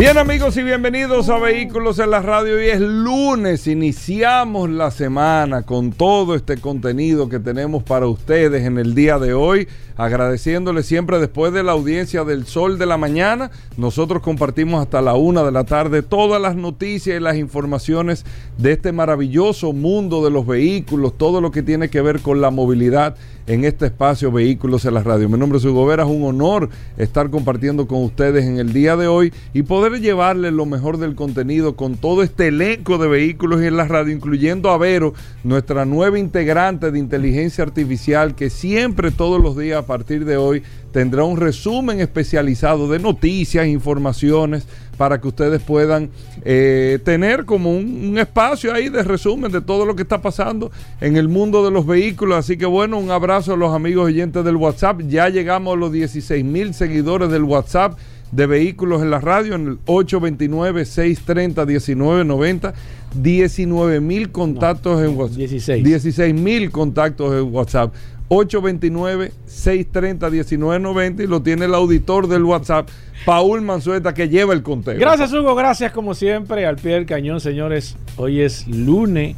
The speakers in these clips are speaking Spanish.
Bien amigos y bienvenidos a Vehículos en la Radio. Hoy es lunes, iniciamos la semana con todo este contenido que tenemos para ustedes en el día de hoy. Agradeciéndoles siempre después de la audiencia del Sol de la Mañana. Nosotros compartimos hasta la una de la tarde todas las noticias y las informaciones de este maravilloso mundo de los vehículos, todo lo que tiene que ver con la movilidad en este espacio Vehículos en la Radio. Mi nombre es Hugo Vera, es un honor estar compartiendo con ustedes en el día de hoy y poder llevarles lo mejor del contenido con todo este elenco de vehículos en la radio, incluyendo a Vero, nuestra nueva integrante de inteligencia artificial que siempre todos los días a partir de hoy tendrá un resumen especializado de noticias, informaciones, para que ustedes puedan eh, tener como un, un, espacio ahí de resumen de todo lo que está pasando en el mundo de los vehículos. Así que bueno, un abrazo a los amigos oyentes del WhatsApp. Ya llegamos a los 16 mil seguidores del WhatsApp de vehículos en la radio en el 829-630-1990. 19 mil contactos no, en WhatsApp. 16. 16 mil contactos en WhatsApp. 829-630-1990 y lo tiene el auditor del WhatsApp, Paul Manzueta, que lleva el conteo. Gracias, Hugo. Gracias, como siempre, al pie del cañón, señores. Hoy es lunes.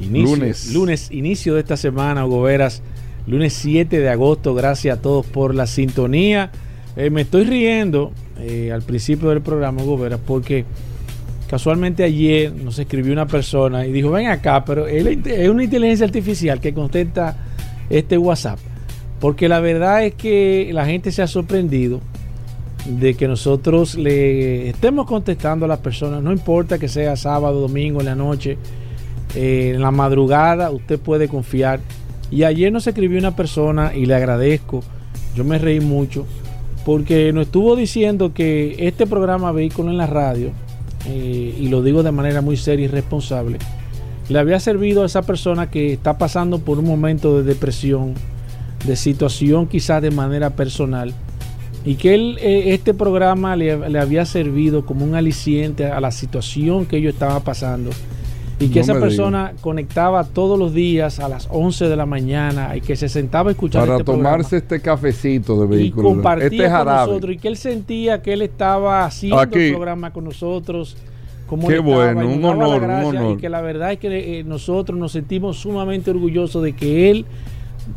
Inicio, Lunes. lunes, inicio de esta semana, Hugo Veras. Lunes 7 de agosto. Gracias a todos por la sintonía. Eh, me estoy riendo eh, al principio del programa, Hugo Veras, porque casualmente ayer nos escribió una persona y dijo, ven acá, pero él es una inteligencia artificial que contesta este WhatsApp. Porque la verdad es que la gente se ha sorprendido de que nosotros le estemos contestando a las personas, no importa que sea sábado, domingo, en la noche, eh, en la madrugada, usted puede confiar. Y ayer nos escribió una persona y le agradezco, yo me reí mucho, porque nos estuvo diciendo que este programa Vehículo en la Radio, eh, y lo digo de manera muy seria y responsable, le había servido a esa persona que está pasando por un momento de depresión, de situación quizás de manera personal, y que él, eh, este programa le, le, había servido como un aliciente a la situación que ellos estaban pasando. Y que no esa persona digo. conectaba todos los días a las 11 de la mañana y que se sentaba a escuchar Para este tomarse programa, este cafecito de vehículo. Y compartía este con nosotros y que él sentía que él estaba haciendo Aquí. el programa con nosotros. Qué bueno, un honor, un honor. Y que la verdad es que eh, nosotros nos sentimos sumamente orgullosos de que él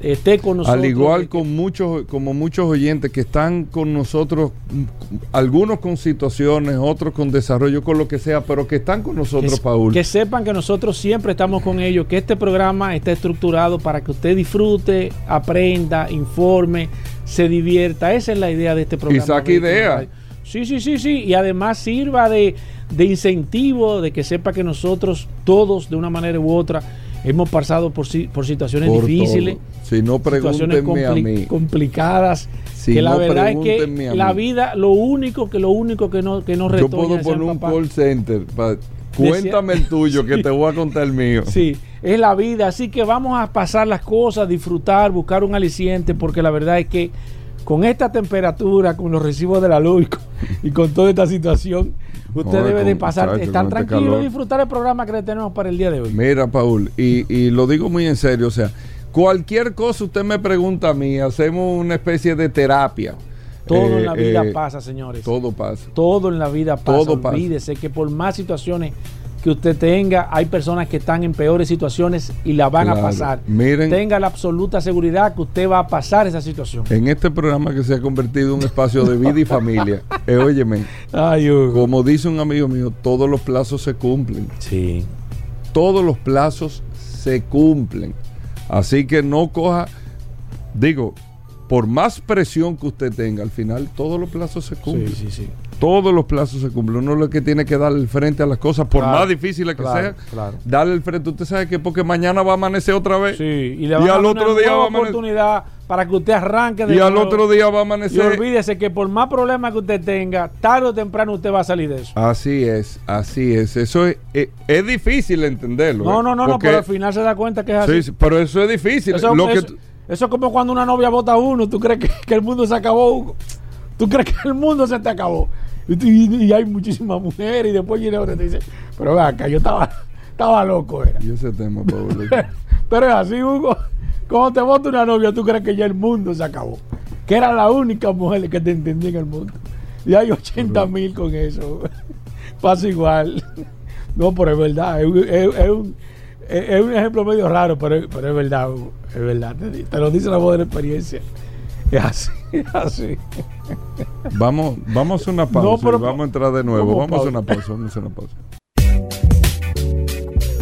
esté con nosotros. Al igual con muchos, como muchos oyentes que están con nosotros, algunos con situaciones, otros con desarrollo, con lo que sea, pero que están con nosotros, que, Paul. Que sepan que nosotros siempre estamos con ellos, que este programa está estructurado para que usted disfrute, aprenda, informe, se divierta. Esa es la idea de este programa. Y saque ideas. Sí, sí, sí, sí. Y además sirva de, de incentivo, de que sepa que nosotros todos, de una manera u otra, hemos pasado por, por situaciones por difíciles, si no situaciones compli a mí. complicadas. Si que la no verdad es que la vida, lo único que lo único que no que no Yo puedo poner un papá, call center. Cuéntame el tuyo, que te voy a contar el mío. Sí, es la vida. Así que vamos a pasar las cosas, disfrutar, buscar un aliciente, porque la verdad es que con esta temperatura, con los recibos de la luz y con, y con toda esta situación, usted debe de pasar, muchacho, estar este tranquilo y disfrutar el programa que le tenemos para el día de hoy. Mira, Paul, y, y lo digo muy en serio, o sea, cualquier cosa usted me pregunta a mí, hacemos una especie de terapia. Todo Eh, en la vida eh, pasa, señores. Todo pasa. Todo en la vida pasa. Todo pasa. Olvídese que por más situaciones que usted tenga, hay personas que están en peores situaciones y la van a pasar. Miren- Tenga la absoluta seguridad que usted va a pasar esa situación. En este programa que se ha convertido en un espacio de vida y familia, eh, óyeme, Ay, como dice un amigo mío, todos los plazos se cumplen. Sí. Todos los plazos se cumplen. Así que no coja, digo, por más presión que usted tenga, al final todos los plazos se cumplen. Sí, sí, sí. Todos los plazos se cumplen. Uno lo que tiene que darle el frente a las cosas, por Claro, más difíciles que claro, sean, claro. darle el frente. Usted sabe que porque mañana va a amanecer otra vez. Sí, y le Y van a al otro una día va a amanecer- oportunidad para que usted arranque de Y al otro día va a Y amanecer. olvídese que por más problemas que usted tenga, tarde o temprano usted va a salir de eso. Así es, así es. Eso es, es, es difícil entenderlo. No, ¿eh? no, no, no, pero al final se da cuenta que es así. Sí, pero eso es difícil. Eso, Lo que eso- tú- eso es como cuando una novia vota a uno. ¿Tú crees que, que el mundo se acabó, Hugo? ¿Tú crees que el mundo se te acabó? Y, hay muchísimas mujeres y después viene otra y te dice, pero acá, yo estaba, estaba loco, era. Y ese tema, Pablo. Pero es así, Hugo. Cuando te vota una novia, tú crees que ya el mundo se acabó. Que era la única mujer que te entendía en el mundo. Y hay 80 mil con eso. Pasa igual. No, pero es verdad. Es, un- es- es un, es- un ejemplo medio raro, pero, pero es verdad, Hugo. Es verdad. Te, te lo dice la voz de la experiencia. Es así, así. Vamos, vamos a una pausa. No, pero- y vamos a entrar de nuevo. ¿Cómo Vamos a una pausa. Vamos a hacer una pausa.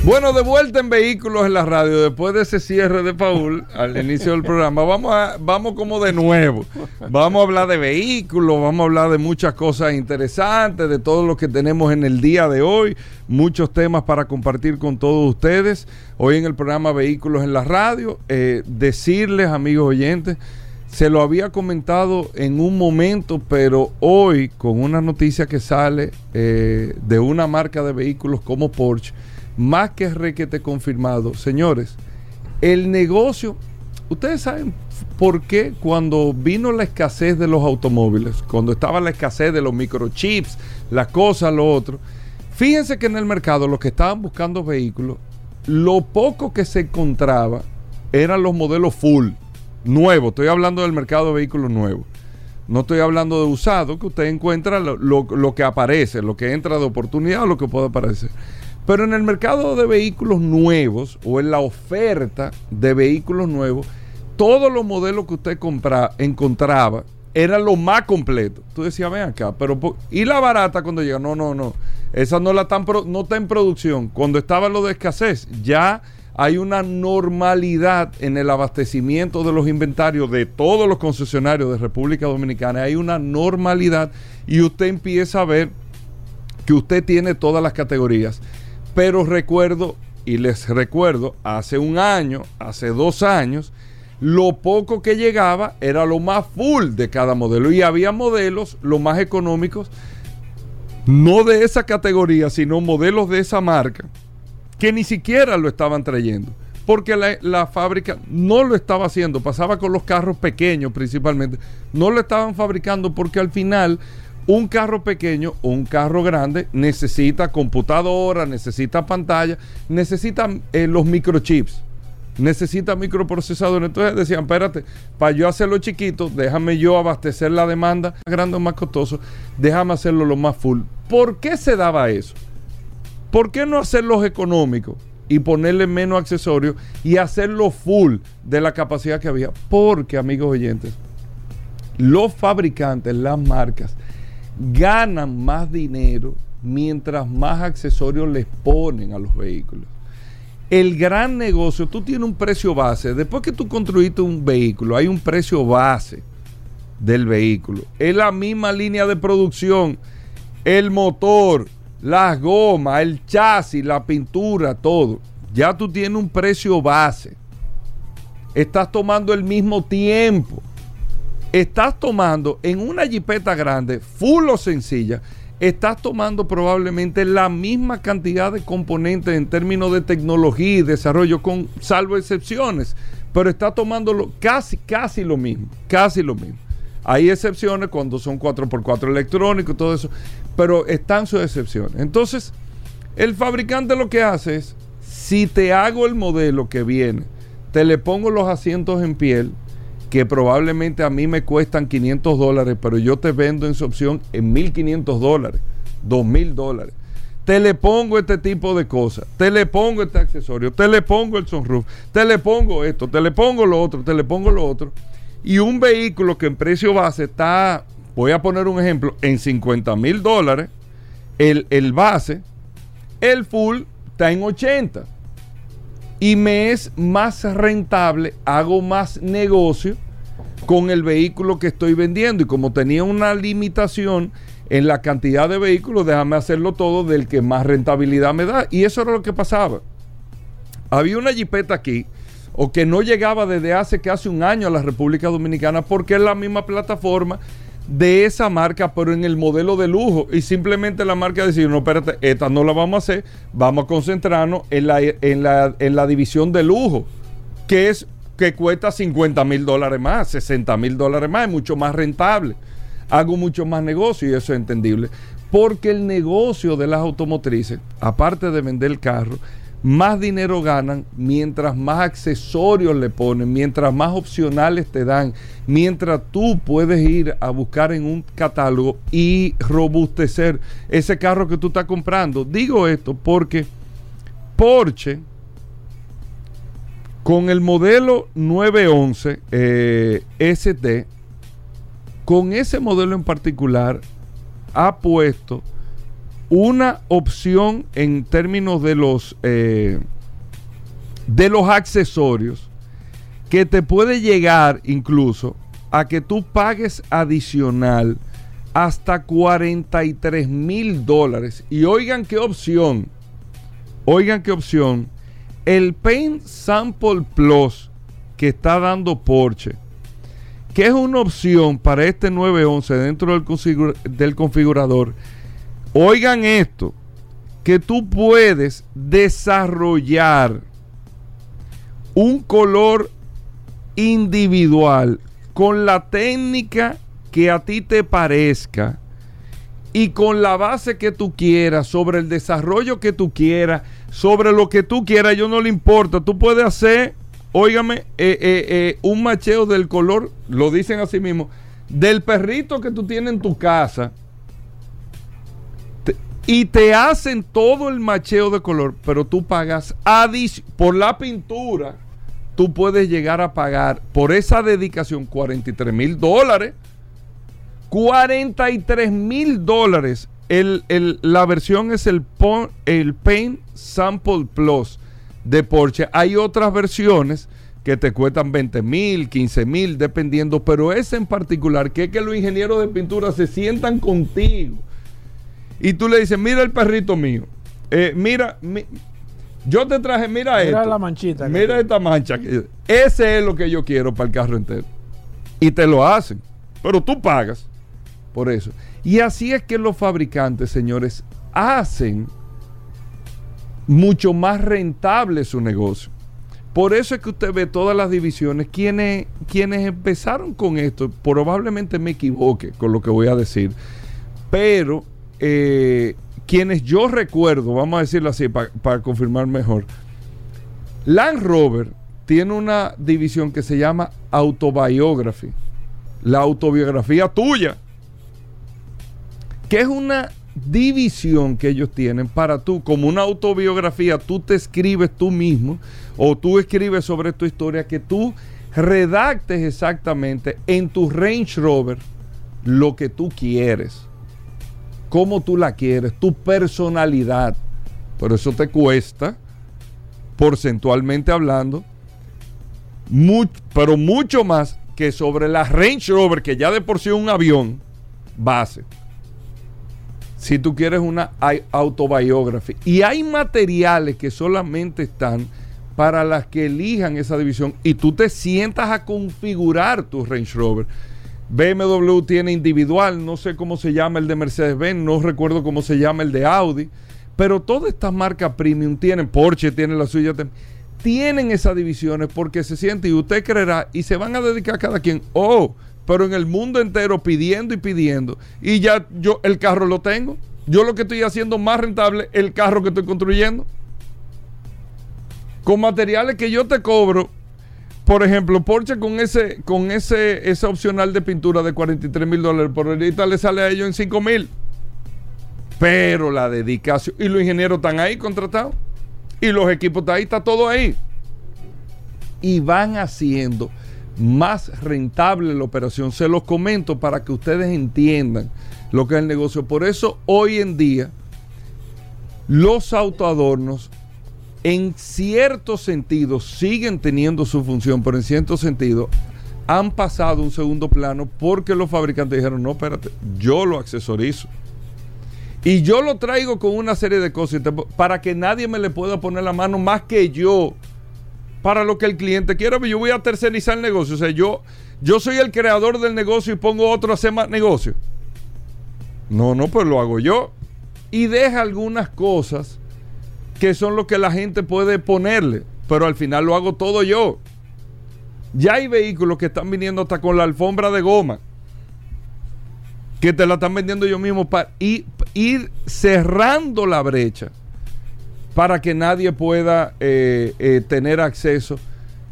Bueno, de vuelta en Vehículos en la Radio, después de ese cierre de Paul al inicio del programa, vamos, a, vamos como de nuevo. Vamos a hablar de vehículos, vamos a hablar de muchas cosas interesantes, de todo lo que tenemos en el día de hoy, muchos temas para compartir con todos ustedes. Hoy en el programa Vehículos en la Radio, eh, decirles, amigos oyentes, se lo había comentado en un momento, pero hoy con una noticia que sale eh, de una marca de vehículos como Porsche, más que requete confirmado, señores, el negocio, ustedes saben por qué cuando vino la escasez de los automóviles, cuando estaba la escasez de los microchips, las cosas, lo otro, fíjense que en el mercado los que estaban buscando vehículos, lo poco que se encontraba eran los modelos full, nuevos, estoy hablando del mercado de vehículos nuevos. No estoy hablando de usado, que usted encuentra lo, que aparece, lo que entra de oportunidad o lo que puede aparecer. Pero en el mercado de vehículos nuevos o en la oferta de vehículos nuevos, todos los modelos que usted compra, encontraba eran lo más completo. Tú decías, ven acá, pero ¿y la barata cuando llega? No, no, no. Esa no, la tan no está en producción. Cuando estaba lo de escasez, ya hay una normalidad en el abastecimiento de los inventarios de todos los concesionarios de República Dominicana. Hay una normalidad y usted empieza a ver que usted tiene todas las categorías. Pero recuerdo, y les recuerdo, hace un año, hace dos años, lo poco que llegaba era lo más full de cada modelo. Y había modelos, los más económicos, no de esa categoría, sino modelos de esa marca, que ni siquiera lo estaban trayendo. Porque la, fábrica no lo estaba haciendo. Pasaba con los carros pequeños principalmente. No lo estaban fabricando porque al final un carro pequeño un carro grande necesita computadora, necesita pantalla, necesita eh, los microchips, necesita microprocesadores. Entonces decían, espérate, para yo hacerlo chiquito, déjame yo abastecer la demanda grande o más costoso, déjame hacerlo lo más full. ¿Por qué se daba eso? ¿Por qué no hacerlos económicos y ponerle menos accesorios y hacerlo full de la capacidad que había? Porque, amigos oyentes, los fabricantes, las marcas, ganan más dinero mientras más accesorios les ponen a los vehículos. El gran negocio, tú tienes un precio base. Después que tú construiste un vehículo, hay un precio base del vehículo. Es la misma línea de producción. El motor, las gomas, el chasis, la pintura, todo. Ya tú tienes un precio base. Estás tomando el mismo tiempo. Estás tomando en una jipeta grande, full o sencilla, estás tomando probablemente la misma cantidad de componentes en términos de tecnología y desarrollo, con salvo excepciones, pero está tomando lo- casi, casi lo mismo, casi lo mismo. Hay excepciones cuando son 4x4 electrónicos todo eso, pero están sus excepciones. Entonces, el fabricante lo que hace es, si te hago el modelo que viene, te le pongo los asientos en piel, que probablemente a mí me cuestan 500 dólares, pero yo te vendo en su opción en 1500 dólares, 2000 dólares. Te le pongo este tipo de cosas, te le pongo este accesorio, te le pongo el sunroof, te le pongo esto, te le pongo lo otro, te le pongo lo otro. Y un vehículo que en precio base está, voy a poner un ejemplo, en 50 mil dólares, el, el base, el full está en 80 y me es más rentable, hago más negocio con el vehículo que estoy vendiendo. Y como tenía una limitación en la cantidad de vehículos, déjame hacerlo todo del que más rentabilidad me da. Y eso era lo que pasaba. Había una jipeta aquí, o que no llegaba desde hace casi un año a la República Dominicana porque es la misma plataforma de esa marca, pero en el modelo de lujo. Y simplemente la marca decidió, no, espérate, esta no la vamos a hacer, vamos a concentrarnos en la, en la, en la división de lujo, que es que cuesta 50 mil dólares más, 60 mil dólares más, es mucho más rentable. Hago mucho más negocio y eso es entendible. Porque el negocio de las automotrices, aparte de vender el carro, más dinero ganan mientras más accesorios le ponen, mientras más opcionales te dan, mientras tú puedes ir a buscar en un catálogo y robustecer ese carro que tú estás comprando. Digo esto porque Porsche, con el modelo 911 eh, ST, con ese modelo en particular, ha puesto una opción en términos de los, eh, de los accesorios que te puede llegar incluso a que tú pagues adicional hasta 43 mil dólares. Y oigan qué opción, oigan qué opción, el Paint Sample Plus que está dando Porsche, que es una opción para este 911 dentro del, del configurador Oigan esto, que tú puedes desarrollar un color individual con la técnica que a ti te parezca y con la base que tú quieras, sobre el desarrollo que tú quieras, sobre lo que tú quieras, yo no le importa. Tú puedes hacer, óigame, eh, eh, eh, un macheo del color, lo dicen así mismo, del perrito que tú tienes en tu casa y te hacen todo el macheo de color, pero tú pagas por la pintura, tú puedes llegar a pagar por esa dedicación 43 mil dólares. 43 mil dólares. la versión es el, el Paint Sample Plus de Porsche. Hay otras versiones que te cuestan 20 mil, 15 mil, dependiendo, pero ese en particular, que es que los ingenieros de pintura se sientan contigo y tú le dices, mira el perrito mío, eh, mira, yo te traje, mira, esto. Mira la manchita. Mira esta mancha. Ese es lo que yo quiero para el carro entero. Y te lo hacen. Pero tú pagas por eso. Y así es que los fabricantes, señores, hacen mucho más rentable su negocio. Por eso es que usted ve todas las divisiones. Quienes, quienes empezaron con esto, probablemente me equivoque con lo que voy a decir, pero eh, quienes yo recuerdo, vamos a decirlo así para confirmar mejor, Land Rover tiene una división que se llama Autobiography, la autobiografía tuya, que es una división que ellos tienen para tú, como una autobiografía, tú te escribes tú mismo o tú escribes sobre tu historia, que tú redactes exactamente en tu Range Rover lo que tú quieres cómo tú la quieres, tu personalidad. Pero eso te cuesta, porcentualmente hablando, pero mucho más que sobre la Range Rover, que ya de por sí es un avión base. Si tú quieres una autobiografía. Y hay materiales que solamente están para las que elijan esa división y tú te sientas a configurar tu Range Rover BMW tiene individual, no sé cómo se llama el de Mercedes-Benz, no recuerdo cómo se llama el de Audi, pero todas estas marcas premium tienen, Porsche tiene la suya, tienen esas divisiones porque se siente y usted creerá y se van a dedicar cada quien, oh, pero en el mundo entero pidiendo y pidiendo y ya yo el carro lo tengo, yo lo que estoy haciendo más rentable el carro que estoy construyendo. Con materiales que yo te cobro por ejemplo, Porsche con ese, con ese, esa opcional de pintura de 43 mil dólares por ahorita le sale a ellos en 5 mil. Pero la dedicación, y los ingenieros están ahí contratados, y los equipos están ahí, está todo ahí. Y van haciendo más rentable la operación. Se los comento para que ustedes entiendan lo que es el negocio. Por eso hoy en día los autoadornos en cierto sentido siguen teniendo su función, pero en cierto sentido han pasado un segundo plano porque los fabricantes dijeron, no, espérate, yo lo accesorizo. Y yo lo traigo con una serie de cosas para que nadie me le pueda poner la mano más que yo. para lo que el cliente quiera. Yo voy a tercerizar el negocio. O sea, yo, yo soy el creador del negocio y pongo otro a hacer más negocio. No, no, pues lo hago yo. Y deja algunas cosas que son lo que la gente puede ponerle, pero al final lo hago todo yo. Ya hay vehículos que están viniendo hasta con la alfombra de goma, que te la están vendiendo yo mismo para ir, ir cerrando la brecha para que nadie pueda eh, eh, tener acceso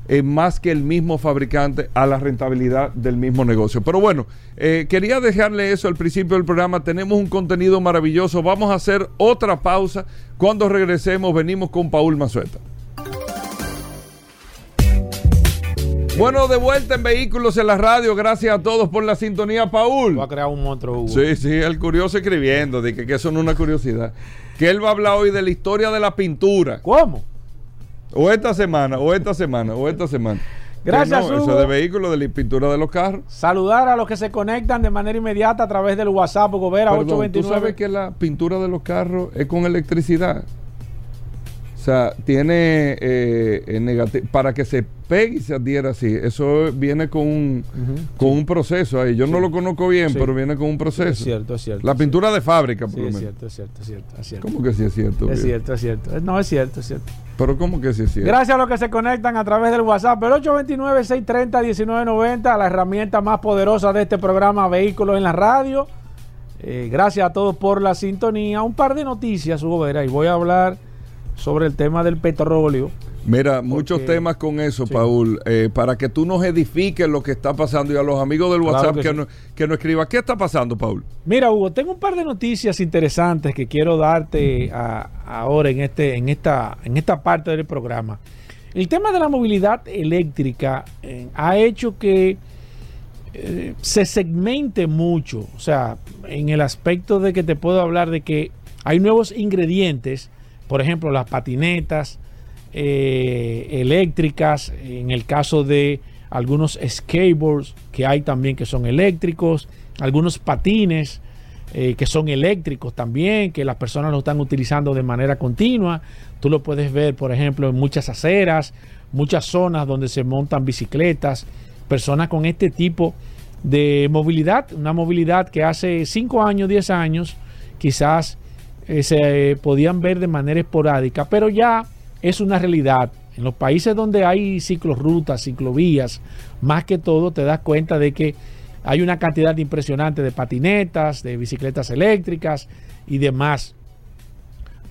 eh, más que el mismo fabricante a la rentabilidad del mismo negocio. Pero bueno, quería dejarle eso al principio del programa. Tenemos un contenido maravilloso. Vamos a hacer otra pausa. Cuando regresemos, venimos con Paul Mazueta. Bueno, de vuelta en Vehículos en la Radio. Gracias a todos por la sintonía, Paul. Va a crear un monstruo. Sí, sí, el curioso escribiendo, de que, que eso no es una curiosidad. Que él va a hablar hoy de la historia de la pintura. ¿Cómo? O esta semana, o esta semana, o esta semana. Gracias, no, Eso de vehículos, de la pintura de los carros. Saludar a los que se conectan de manera inmediata a través del WhatsApp Gobera 829. ¿Tú sabes que la pintura de los carros es con electricidad? O sea, tiene eh, negativo. Para que se pegue y se adhiera así, eso viene con un, con un proceso ahí. Yo no lo conozco bien, pero viene con un proceso. es cierto, es cierto. La pintura de fábrica, por lo menos. Es cierto, es cierto, es cierto, es cierto. ¿Cómo que sí es cierto? Es cierto, es cierto. No, es cierto, es cierto. Pero ¿cómo que sí es cierto? Gracias a los que se conectan a través del WhatsApp, el 829-630-1990, la herramienta más poderosa de este programa Vehículos en la Radio. Eh, gracias a todos por la sintonía. Un par de noticias, Hugo Vera, y voy a hablar sobre el tema del petróleo. Mira, muchos temas con eso, Paul, eh, para que tú nos edifiques lo que está pasando y a los amigos del WhatsApp que, nos que no escriban. ¿Qué está pasando, Paul? Mira, Hugo, tengo un par de noticias interesantes que quiero darte ahora en, este, en, esta, en esta parte del programa. El tema de la movilidad eléctrica eh, ha hecho que eh, se segmente mucho, o sea, en el aspecto de que te puedo hablar de que hay nuevos ingredientes por ejemplo, las patinetas eh, eléctricas, en el caso de algunos skateboards que hay también que son eléctricos, algunos patines eh, que son eléctricos también, que las personas lo están utilizando de manera continua. Tú lo puedes ver, por ejemplo, en muchas aceras, muchas zonas donde se montan bicicletas, personas con este tipo de movilidad, una movilidad que hace 5 años, 10 años, quizás eh, se podían ver de manera esporádica, pero ya es una realidad. En los países donde hay ciclorrutas, ciclovías, más que todo te das cuenta de que hay una cantidad impresionante de patinetas, de bicicletas eléctricas y demás.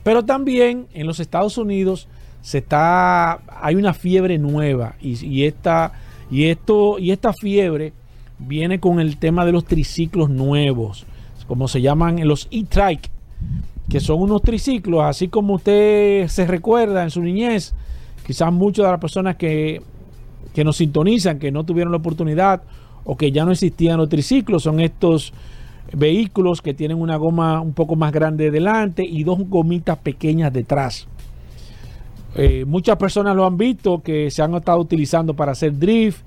Pero también en los Estados Unidos se está, hay una fiebre nueva y, esta, y, esto, y esta fiebre viene con el tema de los triciclos nuevos, como se llaman los e-trike que son unos triciclos, así como usted se recuerda en su niñez, quizás muchas de las personas que, que nos sintonizan, que no tuvieron la oportunidad o que ya no existían los triciclos, son estos vehículos que tienen una goma un poco más grande delante y dos gomitas pequeñas detrás. Eh, muchas personas lo han visto que se han estado utilizando para hacer drift,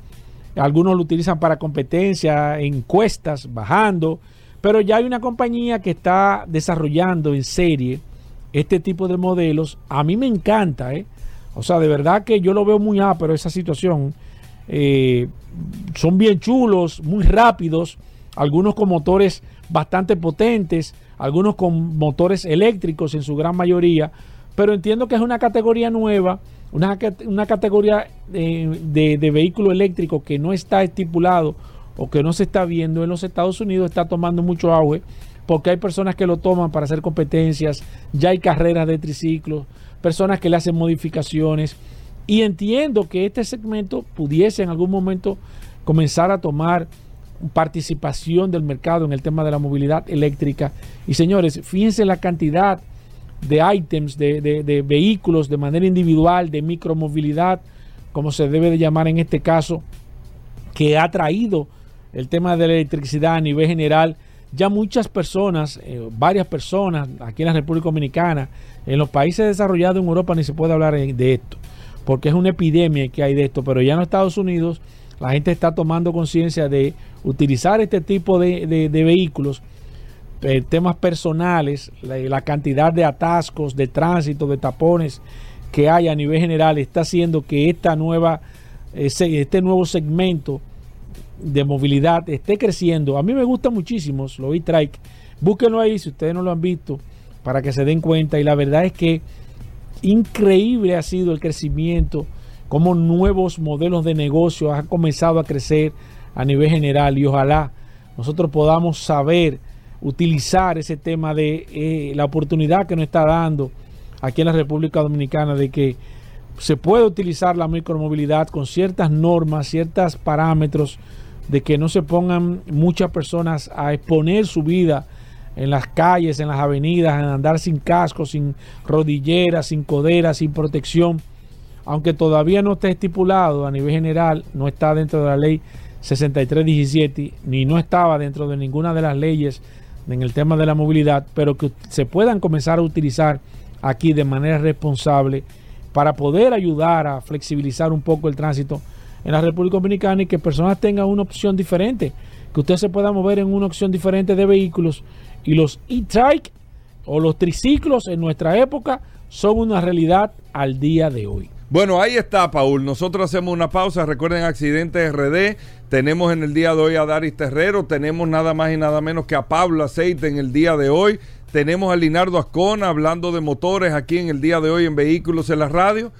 algunos lo utilizan para competencia, encuestas, bajando, pero ya hay una compañía que está desarrollando en serie este tipo de modelos. A mí me encanta, ¿eh? O sea, de verdad que yo lo veo muy pero esa situación. Eh, son bien chulos, muy rápidos, algunos con motores bastante potentes, algunos con motores eléctricos en su gran mayoría, pero entiendo que es una categoría nueva, una, categoría de, de, de vehículo eléctrico que no está estipulado o que no se está viendo en los Estados Unidos está tomando mucho auge porque hay personas que lo toman para hacer competencias, ya hay carreras de triciclos, personas que le hacen modificaciones y entiendo que este segmento pudiese en algún momento comenzar a tomar participación del mercado en el tema de la movilidad eléctrica. Y señores, fíjense la cantidad de ítems, de, de vehículos de manera individual, de micromovilidad, como se debe de llamar en este caso, que ha traído el tema de la electricidad a nivel general, ya muchas personas, eh, varias personas aquí en la República Dominicana, en los países desarrollados en Europa ni se puede hablar de esto, porque es una epidemia que hay de esto, pero ya en Estados Unidos la gente está tomando conciencia de utilizar este tipo de, vehículos, eh, temas personales, la, cantidad de atascos, de tránsito, de tapones que hay a nivel general está haciendo que esta nueva, este nuevo segmento de movilidad esté creciendo. A mí me gusta muchísimo vi Trike. Búsquenlo ahí si ustedes no lo han visto para que se den cuenta. Y la verdad es que increíble ha sido el crecimiento, como nuevos modelos de negocio han comenzado a crecer a nivel general y ojalá nosotros podamos saber utilizar ese tema de eh, la oportunidad que nos está dando aquí en la República Dominicana de que se puede utilizar la micromovilidad con ciertas normas, ciertos parámetros, de que no se pongan muchas personas a exponer su vida en las calles, en las avenidas, en andar sin casco, sin rodilleras, sin coderas, sin protección, aunque todavía no esté estipulado a nivel general, no está dentro de la ley 6317, ni no estaba dentro de ninguna de las leyes en el tema de la movilidad, pero que se puedan comenzar a utilizar aquí de manera responsable para poder ayudar a flexibilizar un poco el tránsito en la República Dominicana y que personas tengan una opción diferente, que usted se pueda mover en una opción diferente de vehículos y los e-trike o los triciclos en nuestra época son una realidad al día de hoy. Bueno, ahí está, Paul. Nosotros hacemos una pausa. Recuerden Accidentes RD. Tenemos en el día de hoy a Daris Terrero. Tenemos nada más y nada menos que a Pablo Aceite en el día de hoy. Tenemos a Linardo Ascona hablando de motores aquí en el día de hoy en Vehículos en la Radio.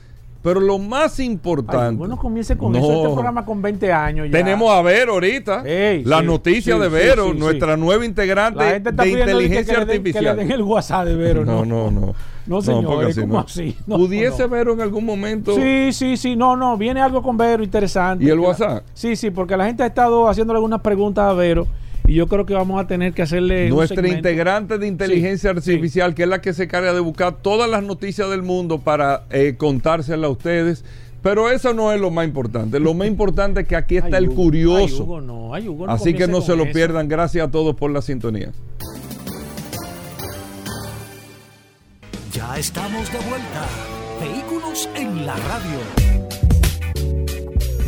Pero lo más importante. bueno, comience con eso. Este programa con 20 años ya. Tenemos a Vero ahorita. la noticia de Vero, nuestra nueva integrante de inteligencia artificial. Que le den el WhatsApp de Vero. No, no, no. No, señor, ¿cómo así? ¿Pudiese Vero en algún momento? Sí, sí, sí. No, no, viene algo con Vero interesante. ¿Y el WhatsApp? sí, sí, porque la gente ha estado haciéndole algunas preguntas a Vero y yo creo que vamos a tener que hacerle. Nuestra integrante de inteligencia artificial, que es la que se carga de buscar todas las noticias del mundo para eh, contárselas a ustedes. Pero eso no es lo más importante. Lo más importante es que aquí está el curioso. Así que no se lo pierdan. Gracias a todos por la sintonía. Ya estamos de vuelta. Vehículos en la radio.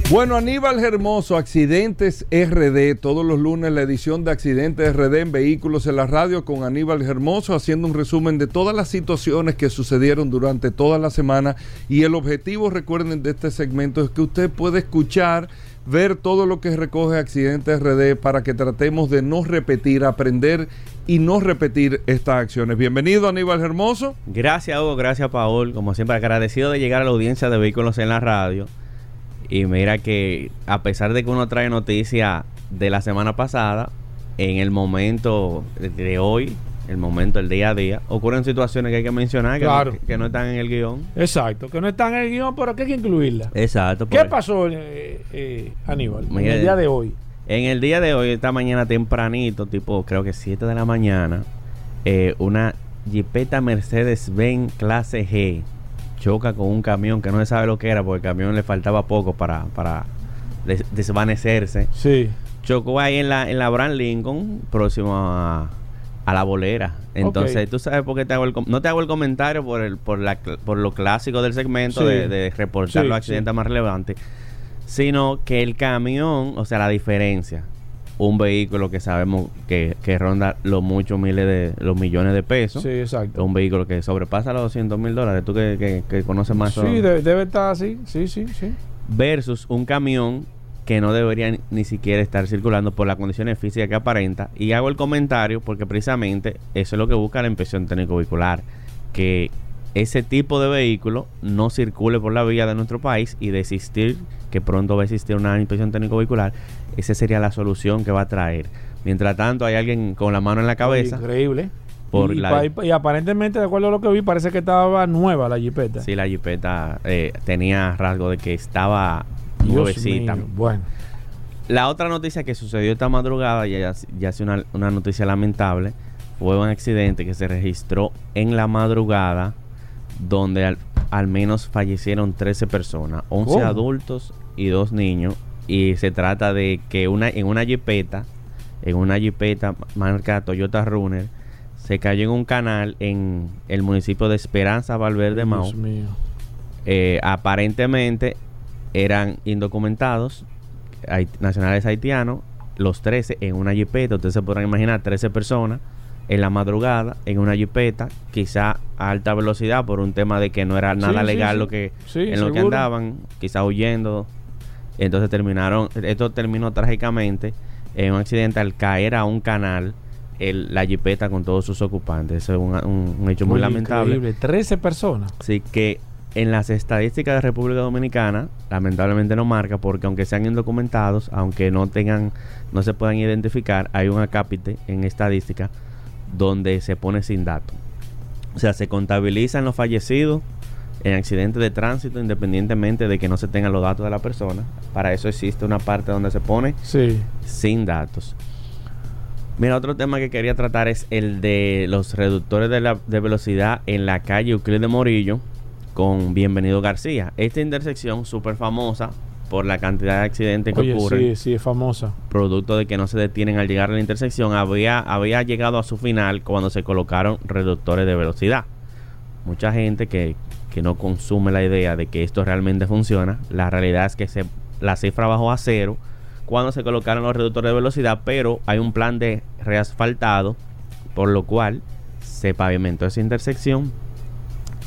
Bueno, Aníbal Hermoso, Accidentes RD, todos los lunes la edición de Accidentes RD en Vehículos en la Radio con Aníbal Hermoso, haciendo un resumen de todas las situaciones que sucedieron durante toda la semana. Y el objetivo, recuerden, de este segmento es que usted pueda escuchar, ver todo lo que recoge Accidentes RD para que tratemos de no repetir, aprender y no repetir estas acciones. Bienvenido Aníbal Hermoso. Gracias Hugo, gracias Paul, como siempre agradecido de llegar a la audiencia de Vehículos en la Radio y mira que a pesar de que uno trae noticias de la semana pasada, en el momento de hoy, el momento, el día a día, ocurren situaciones que hay que mencionar que, no, que no están en el guion. Exacto, que no están en el guion, pero que hay que incluirla. Exacto. ¿Qué pasó, eh, eh, Aníbal, en el día de hoy? En el día de hoy, esta mañana tempranito, tipo creo que 7 de la mañana, eh, una Jeepeta Mercedes-Benz clase G choca con un camión que no se sabe lo que era porque el camión le faltaba poco para, para desvanecerse. Sí. Chocó ahí en la, en la Brand Lincoln, próximo a, la bolera. Entonces, tú sabes por qué te hago el no te hago el comentario por el por la por lo clásico del segmento de, reportar los accidentes más relevantes, sino que el camión, o sea, la diferencia un vehículo que sabemos que, ronda los muchos miles de los millones de pesos. Sí, exacto. Un vehículo que sobrepasa los 200 mil dólares. Tú que, que, conoces más. Sí, debe, estar así. Sí, sí, sí. Versus un camión que no debería ni siquiera estar circulando por las condiciones físicas que aparenta. Y hago el comentario porque precisamente eso es lo que busca la inspección técnico vehicular. Que ese tipo de vehículo no circule por la vía de nuestro país y desistir que pronto va a existir una inspección técnico vehicular esa sería la solución que va a traer. Mientras tanto, hay alguien con la mano en la cabeza. Increíble. y, aparentemente, de acuerdo a lo que vi, parece que estaba nueva la jipeta. Sí, la jipeta eh, tenía rasgo de que estaba nuevecita. Bueno. La otra noticia que sucedió esta madrugada, ya, ya hace una, una noticia lamentable, fue un accidente que se registró en la madrugada donde al, menos fallecieron 13 personas, 11 adultos y dos niños y se trata de que una en una jipeta, en una jipeta marca Toyota Runner, se cayó en un canal en el municipio de Esperanza, Valverde, Mao. Eh, aparentemente eran indocumentados, nacionales haitianos, los 13 en una jipeta. Ustedes se podrán imaginar 13 personas en la madrugada en una jipeta, quizá a alta velocidad por un tema de que no era nada Sí, legal sí. lo que en lo que andaban, quizá huyendo. Entonces terminaron, esto terminó trágicamente en un accidente al caer a un canal el, la jipeta con todos sus ocupantes. Eso es un, un- un hecho muy lamentable. increíble. 13 personas. Así que en las estadísticas de República Dominicana, lamentablemente no marca, porque aunque sean indocumentados, aunque no tengan, no se puedan identificar, hay un acápite en estadística donde se pone sin datos. O sea, se contabilizan los fallecidos en accidentes de tránsito independientemente de que no se tengan los datos de la persona. Para eso existe una parte donde se pone Sí. sin datos. Mira, otro tema que quería tratar es el de los reductores de, la, de velocidad en la calle Euclid de Morillo con Bienvenido García. Esta intersección súper famosa por la cantidad de accidentes que Oye, ocurren, sí, sí, es famosa. producto de que no se detienen al llegar a la intersección, había, había llegado a su final cuando se colocaron reductores de velocidad. Mucha gente que, que no consume la idea de que esto realmente funciona, la realidad es que se, la cifra bajó a cero cuando se colocaron los reductores de velocidad, pero hay un plan de reasfaltado, por lo cual se pavimentó esa intersección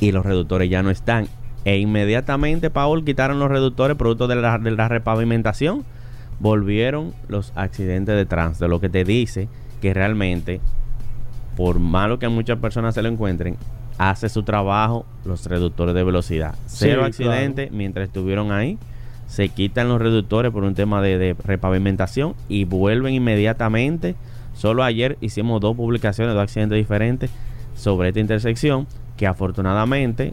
y los reductores ya no están. E inmediatamente, Paul, quitaron los reductores producto de la, repavimentación. Volvieron los accidentes de tránsito, lo que te dice que realmente, por malo que muchas personas se lo encuentren, hace su trabajo los reductores de velocidad. Cero claro. accidentes mientras estuvieron ahí. Se quitan los reductores por un tema de, de repavimentación y vuelven inmediatamente. Solo ayer hicimos dos publicaciones, dos accidentes diferentes sobre esta intersección que afortunadamente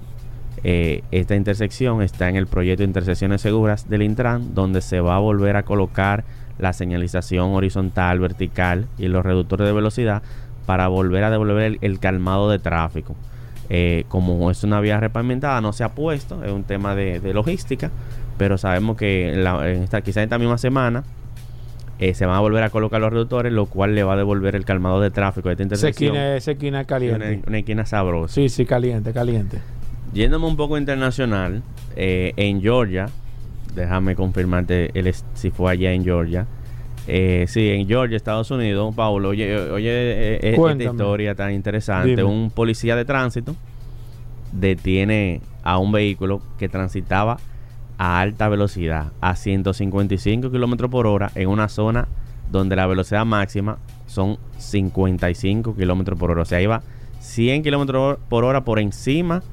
eh, esta intersección está en el proyecto de intersecciones seguras del Intran, donde se va a volver a colocar la señalización horizontal, vertical y los reductores de velocidad para volver a devolver el, el calmado de tráfico. Eh, como es una vía repavimentada, no se ha puesto, es un tema de, de logística, pero sabemos que la- en esta, quizá en esta misma semana eh, se van a volver a colocar los reductores, lo cual le va a devolver el calmado de tráfico de esta Esa intersección. esquina, esa esquina es Una, caliente. una esquina sabrosa. Sí, sí, caliente, caliente. Yéndome un poco internacional, eh, en Georgia, déjame confirmarte el si fue allá en Georgia. Eh, sí, en Georgia, Estados Unidos, Paulo, oye, oye eh, esta historia tan interesante. Dime. Un policía de tránsito detiene a un vehículo que transitaba a alta velocidad, a 155 kilómetros por hora, en una zona donde la velocidad máxima son 55 kilómetros por hora. O sea, iba 100 kilómetros por hora por encima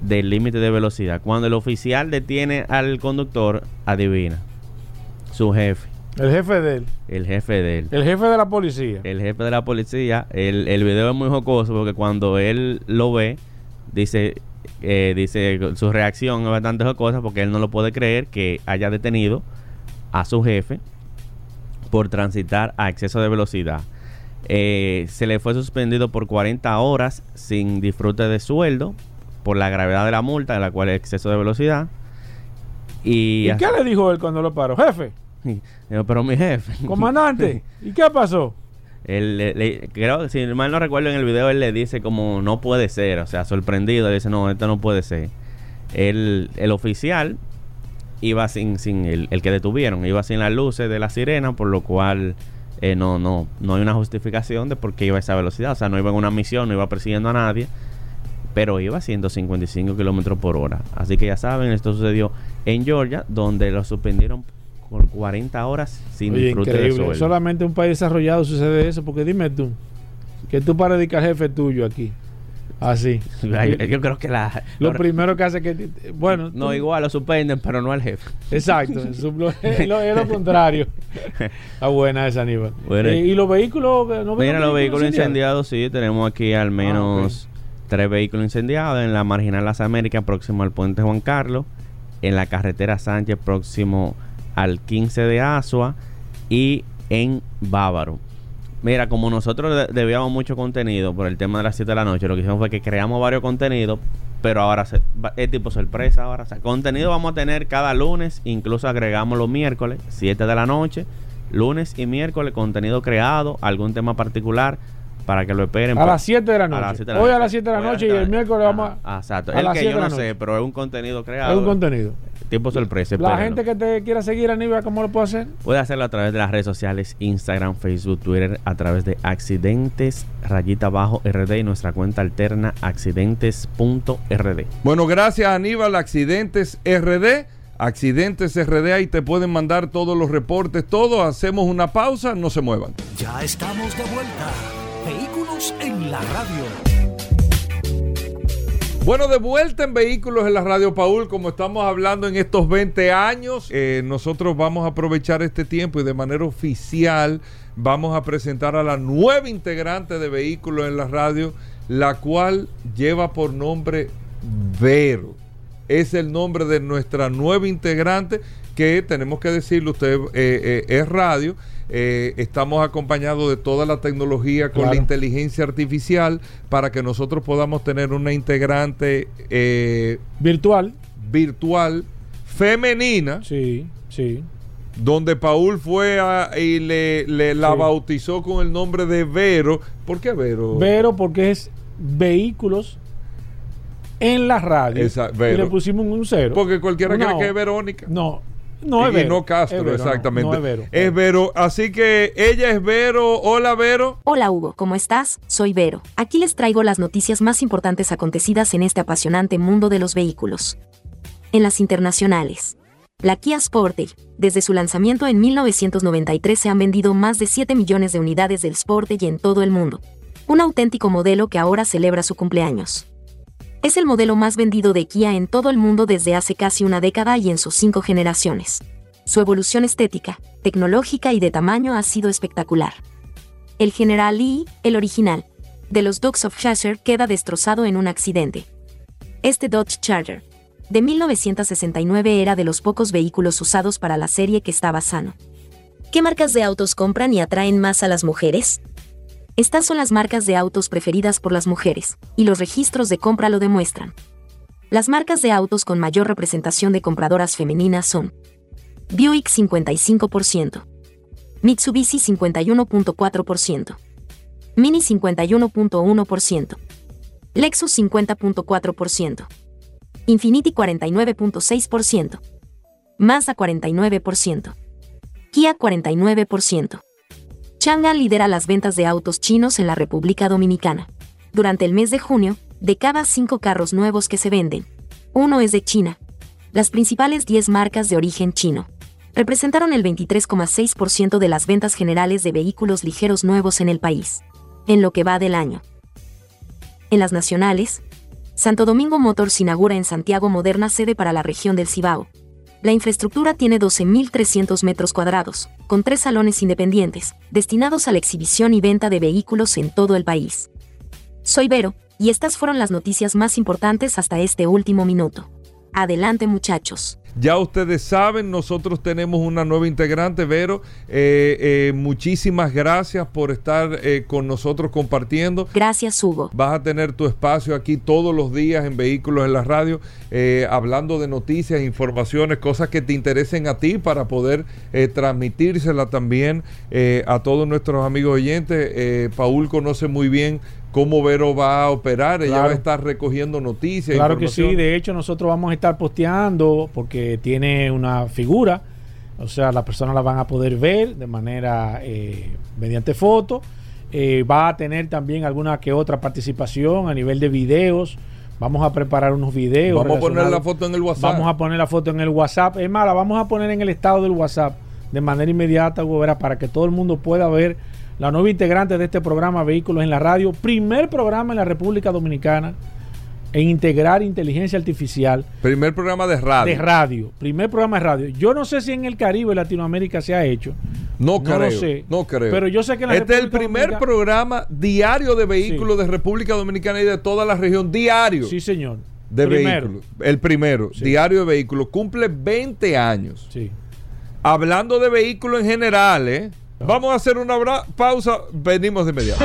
del límite de velocidad. Cuando el oficial detiene al conductor, adivina, su jefe, El jefe de él. el jefe de él. El jefe de la policía. El jefe de la policía, el, el video es muy jocoso porque cuando él lo ve, dice, eh, dice su reacción es bastante jocosa porque él no lo puede creer que haya detenido a su jefe por transitar a exceso de velocidad. Eh, se le fue suspendido por 40 horas sin disfrute de sueldo por la gravedad de la multa, de la cual es exceso de velocidad. Y, ¿Y qué le dijo él cuando lo paró? Jefe, pero mi jefe. comandante, ¿y qué pasó? Él, le- le- creo, si mal no recuerdo en el video, él le dice como no puede ser, o sea, sorprendido, le dice no, esto no puede ser. El, el oficial iba sin, sin el, el que detuvieron, iba sin las luces de la sirena, por lo cual eh, no, no, no hay una justificación de por qué iba a esa velocidad, o sea, no iba en una misión, no iba persiguiendo a nadie, pero iba a 155 kilómetros por hora. Así que ya saben, esto sucedió en Georgia, donde lo suspendieron por 40 horas sin Oye, disfrute de increíble. sueldo. Solamente en un país desarrollado sucede eso, porque dime tú, que tú para dedicar jefe tuyo aquí. Así. Yo creo que la. Lo primero que hace que... Bueno, No, tú- igual lo suspenden, pero no al jefe. Exacto, es, lo, es lo- es lo contrario. Está buena esa, Aníbal. Bueno. Eh, ¿Y los vehículos? ¿no Mira, los vehículos incendiados, sí, tenemos aquí al menos tres vehículos incendiados en la Marginal Las Américas, próximo al Puente Juan Carlos, en la carretera Sánchez, próximo al 15 de Asua y en Bávaro. Mira, como nosotros de- debíamos mucho contenido por el tema de las 7 de la noche, lo que hicimos fue que creamos varios contenidos, pero ahora se- es tipo sorpresa. Ahora, O sea, contenido vamos a tener cada lunes, incluso agregamos los miércoles, 7 de la noche, lunes y miércoles, contenido creado, algún tema particular, para que lo esperen. A las 7 de la a noche. siete de Hoy a las 7 de la a noche y el miércoles vamos Ajá, Exacto. a El que yo no sé, pero es un contenido creado. Es un contenido. Tiempo sorpresa. La espérenlo. gente que te quiera seguir, Aníbal, ¿cómo lo puede hacer? Puede hacerlo a través de las redes sociales, Instagram, Facebook, Twitter, a través de accidentes, rayita abajo, RD y nuestra cuenta alterna, accidentes.rd. Bueno, gracias Aníbal, Accidentes RD. Accidentes RD, ahí te pueden mandar todos los reportes, todo. Hacemos una pausa, no se muevan. Ya estamos de vuelta. Vehículos en la radio. Bueno, de vuelta en Vehículos en la Radio Paul, como estamos hablando en estos 20 años, eh, nosotros vamos a aprovechar este tiempo y de manera oficial vamos a presentar a la nueva integrante de Vehículos en la Radio, la cual lleva por nombre Vero. Es el nombre de nuestra nueva integrante que tenemos que decirle, usted eh, eh, es radio, eh, estamos acompañados de toda la tecnología con la inteligencia artificial para que nosotros podamos tener una integrante eh, Virtual. virtual femenina, Sí, sí. donde Paul fue a- y le, le- la Sí. bautizó con el nombre de Vero. ¿Por qué Vero? Vero porque es vehículos en la radio. Esa- y Vero. le pusimos un cero. Porque cualquiera cree que es Verónica. No, no y, es y Vero. no Castro, Es Vero, no, exactamente. No, es Vero. Es Vero. Así que ella es Vero. Hola, Vero. Hola Hugo, ¿cómo estás? Soy Vero. Aquí les traigo las noticias más importantes acontecidas en este apasionante mundo de los vehículos. En las internacionales. La Kia Sportage, desde su lanzamiento en 1993 se han vendido más de 7 millones de unidades del Sportage en todo el mundo. Un auténtico modelo que ahora celebra su cumpleaños. Es el modelo más vendido de Kia en todo el mundo desde hace casi una década y en sus cinco generaciones. Su evolución estética, tecnológica y de tamaño ha sido espectacular. El General Lee, el original, de los Dogs of Cheshire queda destrozado en un accidente. Este Dodge Charger, de 1969 era de los pocos vehículos usados para la serie que estaba sano. ¿Qué marcas de autos compran y atraen más a las mujeres? Estas son las marcas de autos preferidas por las mujeres, y los registros de compra lo demuestran. Las marcas de autos con mayor representación de compradoras femeninas son Buick 55%, Mitsubishi 51.4%, Mini 51.1%, Lexus 50.4%, Infiniti 49.6%, Mazda 49%, Kia 49%. Chang'an lidera las ventas de autos chinos en la República Dominicana. Durante el mes de junio, de cada cinco carros nuevos que se venden, uno es de China. Las principales 10 marcas de origen chino representaron el 23,6% de las ventas generales de vehículos ligeros nuevos en el país, en lo que va del año. En las nacionales, Santo Domingo Motors inaugura en Santiago moderna sede para la región del Cibao. La infraestructura tiene 12.300 metros cuadrados, con tres salones independientes, destinados a la exhibición y venta de vehículos en todo el país. Soy Vero, y estas fueron las noticias más importantes hasta este último minuto. Adelante muchachos. Ya ustedes saben, nosotros tenemos una nueva integrante, Vero. Eh, eh, muchísimas gracias por estar eh, con nosotros compartiendo. Gracias Hugo. Vas a tener tu espacio aquí todos los días en Vehículos en la Radio, hablando de noticias, informaciones, cosas que te interesen a ti para poder transmitírsela también a todos nuestros amigos oyentes. Paul conoce muy bien cómo Vero va a operar, ella va a estar recogiendo noticias. Claro que sí, de hecho nosotros vamos a estar posteando porque tiene una figura, o sea, las personas la van a poder ver de manera eh, mediante foto. Eh, va a tener también alguna que otra participación a nivel de videos. Vamos a preparar unos videos. Vamos a poner la foto en el WhatsApp. Vamos a poner la foto en el WhatsApp. Es más, la vamos a poner en el estado del WhatsApp de manera inmediata, Hugo Vera, para que todo el mundo pueda ver la nueva integrante de este programa Vehículos en la Radio. Primer programa en la República Dominicana en integrar inteligencia artificial Primer programa de radio. de radio. Primer programa de radio. Yo no sé si en el Caribe y Latinoamérica se ha hecho. No, No lo creo. sé. No creo. Pero yo sé que en la Este es el primer Dominicana- programa diario de vehículos Sí. de República Dominicana y de toda la región. Diario Sí, señor. de Primero. vehículos. El primero, Sí. diario de vehículos. Cumple 20 años. Sí. Hablando de vehículos en general, ¿eh? Vamos a hacer una pausa, venimos de inmediato.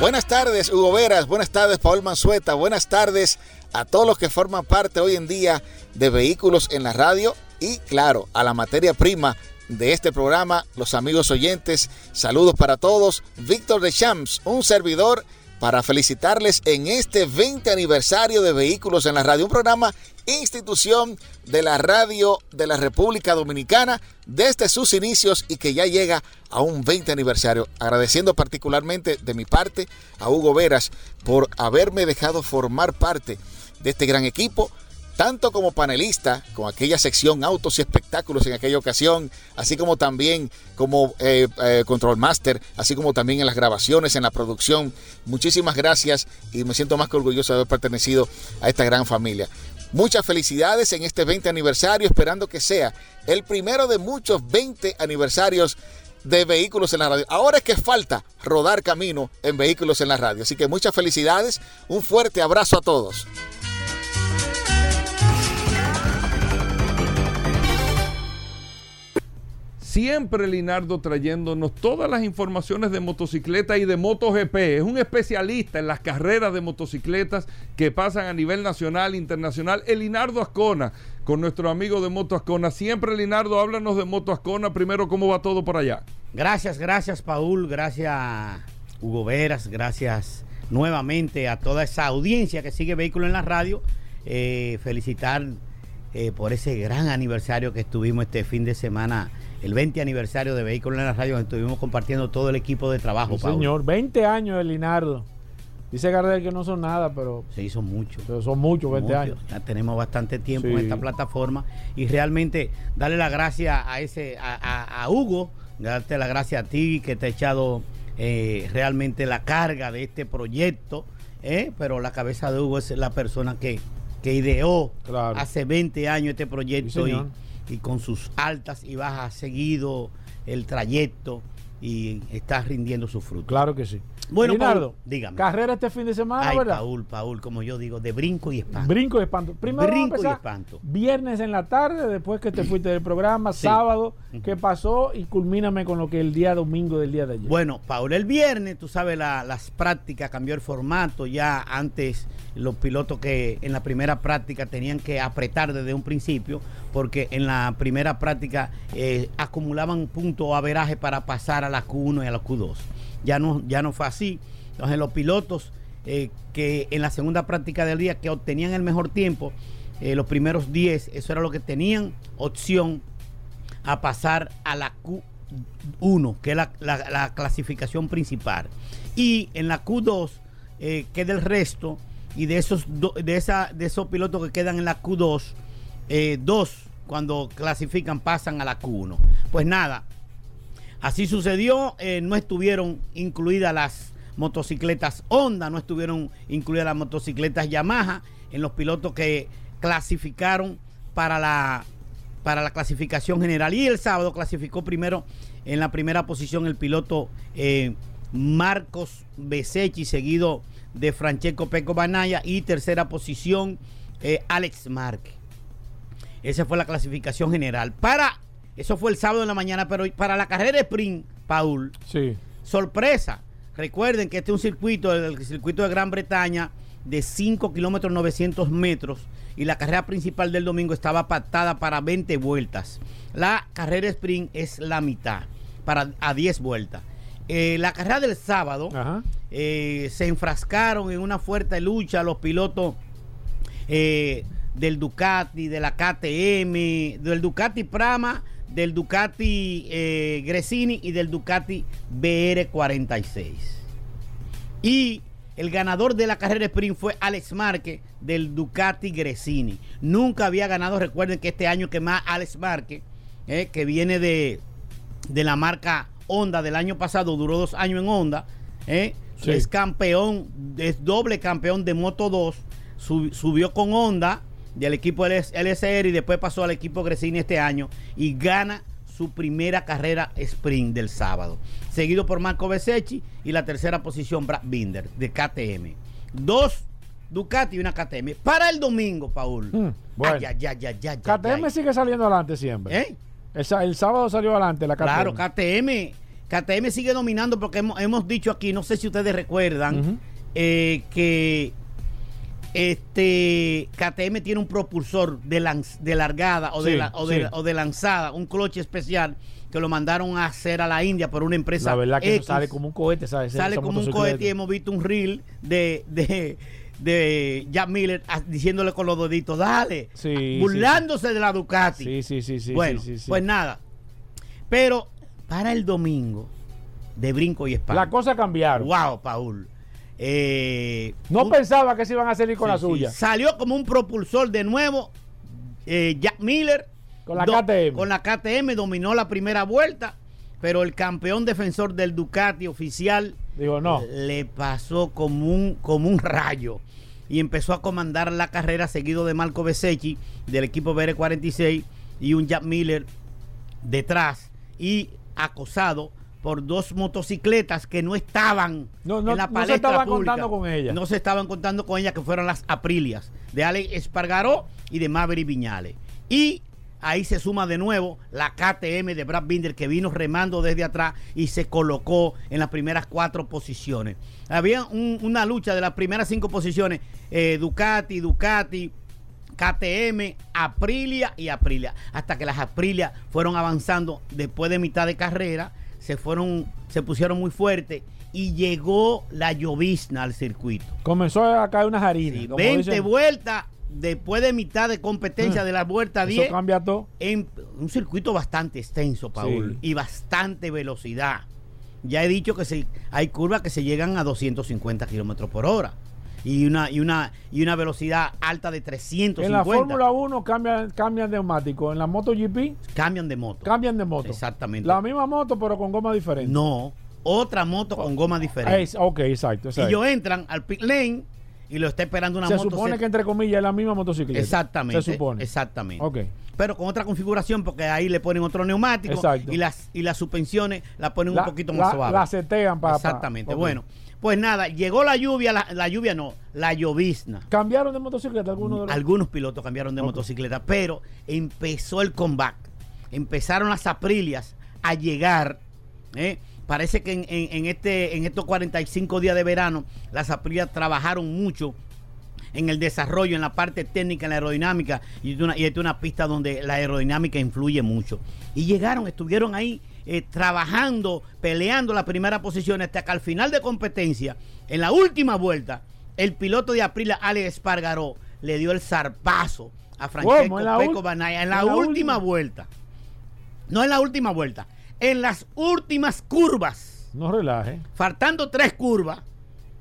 Buenas tardes, Hugo Veras. Buenas tardes, Paul Mansueta. Buenas tardes a todos los que forman parte hoy en día de Vehículos en la Radio y, claro, a la materia prima de este programa, los amigos oyentes. Saludos para todos. Víctor de Champs, un servidor para felicitarles en este 20 aniversario de Vehículos en la Radio, un programa institución de la radio de la República Dominicana desde sus inicios y que ya llega a un 20 aniversario. Agradeciendo particularmente de mi parte a Hugo Veras por haberme dejado formar parte de este gran equipo tanto como panelista con aquella sección autos y espectáculos en aquella ocasión, así como también como eh, eh, control master, así como también en las grabaciones, en la producción. Muchísimas gracias y me siento más que orgulloso de haber pertenecido a esta gran familia. Muchas felicidades en este 20 aniversario, esperando que sea el primero de muchos 20 aniversarios de vehículos en la radio. Ahora es que falta rodar camino en vehículos en la radio. Así que muchas felicidades, un fuerte abrazo a todos. Siempre Linardo trayéndonos todas las informaciones de motocicleta y de MotoGP. Es un especialista en las carreras de motocicletas que pasan a nivel nacional, internacional. El Linardo Ascona, con nuestro amigo de Moto Ascona. Siempre Linardo, háblanos de Moto Ascona. Primero, ¿cómo va todo por allá? Gracias, gracias Paul, gracias Hugo Veras, gracias nuevamente a toda esa audiencia que sigue Vehículo en la Radio. Eh, felicitar eh, por ese gran aniversario que estuvimos este fin de semana el 20 aniversario de Vehículos en la Radio, estuvimos compartiendo todo el equipo de trabajo. Sí, señor, 20 años de Linardo. Dice Gardel que no son nada, pero. Se hizo mucho. Pero son muchos, 20 años. Ya tenemos bastante tiempo en esta plataforma y realmente darle la gracia a ese a, Hugo, darte la gracia a ti que te ha echado eh, realmente la carga de este proyecto, eh, pero la cabeza de Hugo es la persona que, que ideó hace 20 años este proyecto y y con sus altas y bajas seguido el trayecto y está rindiendo su fruto. Claro que sí. Bueno, Leonardo, dígame. Carrera este fin de semana, Ay, ¿verdad? Paul, Paul, como yo digo, de brinco y espanto. Brinco y espanto. Primero brinco y espanto. Viernes en la tarde, después que te fuiste del programa, sábado, ¿qué pasó? Y culmíname con lo que el día domingo del día de ayer. Bueno, Paul, el viernes, tú sabes, las prácticas cambió el formato. Ya antes los pilotos que en la primera práctica tenían que apretar desde un principio, porque en la primera práctica eh, acumulaban puntos o averaje para pasar a la Q1 y a la Q2 ya no, ya no fue así. Entonces los pilotos eh, que en la segunda práctica del día que obtenían el mejor tiempo, eh, los primeros 10, eso era lo que tenían opción a pasar a la Q1, que es la, clasificación principal. Y en la Q2 eh, queda el resto, y de esos, de, esa, de esos pilotos que quedan en la Q2, dos cuando clasifican pasan a la Q1. Pues nada, Así sucedió, eh, no estuvieron incluidas las motocicletas Honda, no estuvieron incluidas las motocicletas Yamaha en los pilotos que clasificaron para la, para la clasificación general. Y el sábado clasificó primero en la primera posición el piloto eh, Marcos Besechi, seguido de Francesco Peco Banaya y tercera posición eh, Alex Marque. Esa fue la clasificación general. Para eso fue el sábado en la mañana, pero para la carrera de sprint, Paul, sí. sorpresa. Recuerden que este es un circuito, el circuito de Gran Bretaña, de 5 kilómetros 900 metros y la carrera principal del domingo estaba pactada para 20 vueltas. La carrera sprint es la mitad, para a 10 vueltas. Eh, la carrera del sábado eh, se enfrascaron en una fuerte lucha los pilotos eh, del Ducati, de la KTM, del Ducati Prama del Ducati eh, Gresini y del Ducati BR46. Y el ganador de la carrera sprint fue Alex Marque del Ducati Gresini. Nunca había ganado, recuerden que este año que más Alex Marque, eh, que viene de, de, la marca Honda del año pasado, duró dos años en Honda, eh, es campeón, es doble campeón de Moto 2, subió con Honda del equipo LSR y después pasó al equipo Gresini este año y gana su primera carrera sprint del sábado. Seguido por Marco Besechi y la tercera posición Brad Binder de KTM. Dos Ducati y una KTM. Para el domingo, Paul. Hmm, bueno. KTM sigue saliendo adelante siempre. ¿Eh? El, sábado salió adelante la KTM. Claro, KTM KTM sigue dominando porque hemos, hemos dicho aquí, no sé si ustedes recuerdan, eh, que este KTM tiene un propulsor de, lanz- de largada o, de la- o, de, sí. o de lanzada, un cloche especial que lo mandaron a hacer a la India por una empresa. La verdad que eso sale como un cohete, ¿sabes? sale como un cohete y hemos visto un reel de, de, de Jack Miller a- diciéndole con los deditos, dale, Sí, burlándose de la Ducati. Sí, sí, sí, sí. bueno, sí, pues nada. Pero para el domingo, de brinco y espalda. Las cosas cambiaron. Wow, Paul. Eh, No un- pensaba que se iban a salir con sí, la sí. suya. Salió como un propulsor de nuevo. eh, Jack Miller. Con la do- KTM. Con la KTM dominó la primera vuelta. Pero el campeón defensor del Ducati oficial Digo, no. le pasó como un, como un rayo y empezó a comandar la carrera seguido de Marco Besecchi del equipo BR46 y un Jack Miller detrás y acosado por dos motocicletas que no estaban No, no- en la no se palestra estaban pública. contando con ellas. No se estaban contando con ellas que fueron las Aprilias de Alex Espargaró y de Maverick Viñales. Y ahí se suma de nuevo la KTM de Brad Binder que vino remando desde atrás y se colocó en las primeras cuatro posiciones. Había un- una lucha de las primeras cinco posiciones, eh, Ducati, Ducati, KTM, Aprilia y Aprilia. Hasta que las Aprilia fueron avanzando después de mitad de carrera, se fueron, se pusieron muy fuertes y llegó la llovizna al circuito. Comenzó a caer unas harinas. Sí, como 20 dicen. vueltas después de mitad de competencia Ah, de la vuelta Eso 10 cambia todo. en un circuito bastante extenso, Paul, Sí. y bastante velocidad. Ya he dicho que se, hay curvas que se llegan a 250 kilómetros por hora y una, y, una, y una velocidad alta de 350. En la Fórmula 1 cambian, cambian de neumático. En la MotoGP cambian de moto. cambian de moto. Exactamente. La misma moto, pero con goma diferente. No, otra moto con goma diferente. es- ok, exacto. exacto. Ellos entran al pit lane y lo está esperando una se moto. supone se- que entre comillas es la misma motocicleta. Exactamente. Se supone. Exactamente. Ok. Pero con otra configuración, porque ahí le ponen otro neumático Exacto. y las, y las suspensiones la ponen La- un poquito más la- suave. La setean para. Exactamente. Bueno, pues nada, llegó la lluvia, la, la lluvia no, la llovizna. ¿Cambiaron de motocicleta algunos de los.? Algunos pilotos cambiaron de motocicleta, pero empezó el comeback. Empezaron las aprilias a llegar. ¿eh? Parece que en, en- en este, en estos 45 días de verano, las aprilias trabajaron mucho en el desarrollo, en la parte técnica, en la aerodinámica, y es una, y es una pista donde la aerodinámica influye mucho. Y llegaron, estuvieron ahí eh, trabajando, peleando la primera posición, hasta que al final de competencia, en la última vuelta, el piloto de Aprilia, Alex Espargaró, le dio el zarpazo a Francesco ¿Cómo? ¿En la Pecco ul- Bagnaia en la, en la última última? vuelta. No en la última vuelta, en las últimas curvas No relaje. faltando tres curvas,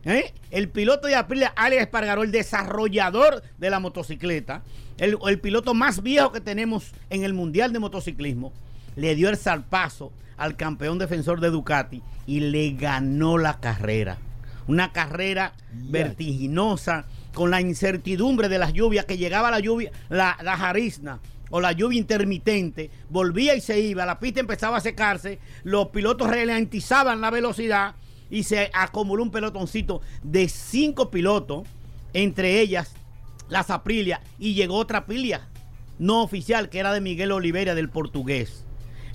¿eh? el piloto de Aprilia, Alex Espargaró, el desarrollador de la motocicleta, el, el piloto más viejo que tenemos en el Mundial de Motociclismo, le dio el zarpazo al campeón defensor de Ducati y le ganó la carrera. Una carrera vertiginosa, con la incertidumbre de las lluvias, que llegaba la lluvia, la, la jarizna o la lluvia intermitente, volvía y se iba, la pista empezaba a secarse, los pilotos ralentizaban la velocidad y se acumuló un pelotoncito de cinco pilotos, entre ellas las Aprilia, y llegó otra Aprilia no oficial, que era de Miguel Oliveira del portugués.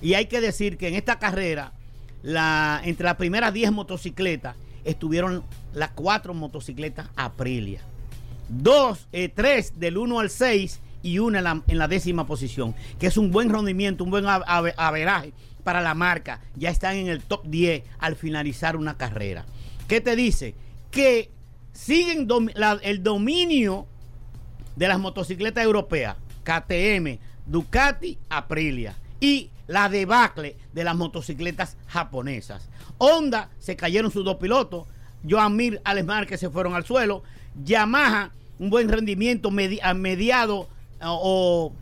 Y hay que decir que en esta carrera, la, entre las primeras 10 motocicletas, estuvieron las cuatro motocicletas Aprilia. Dos, eh, tres del 1 al 6 y una en la, en la décima posición, que es un buen rendimiento, un buen averaje para la marca. Ya están en el top 10 al finalizar una carrera. ¿Qué te dice? Que siguen el dominio de las motocicletas europeas, KTM, Ducati, Aprilia. Y la debacle de las motocicletas japonesas. Honda se cayeron sus dos pilotos. Joan Mir, Alex Márquez se fueron al suelo. Yamaha, un buen rendimiento a mediado o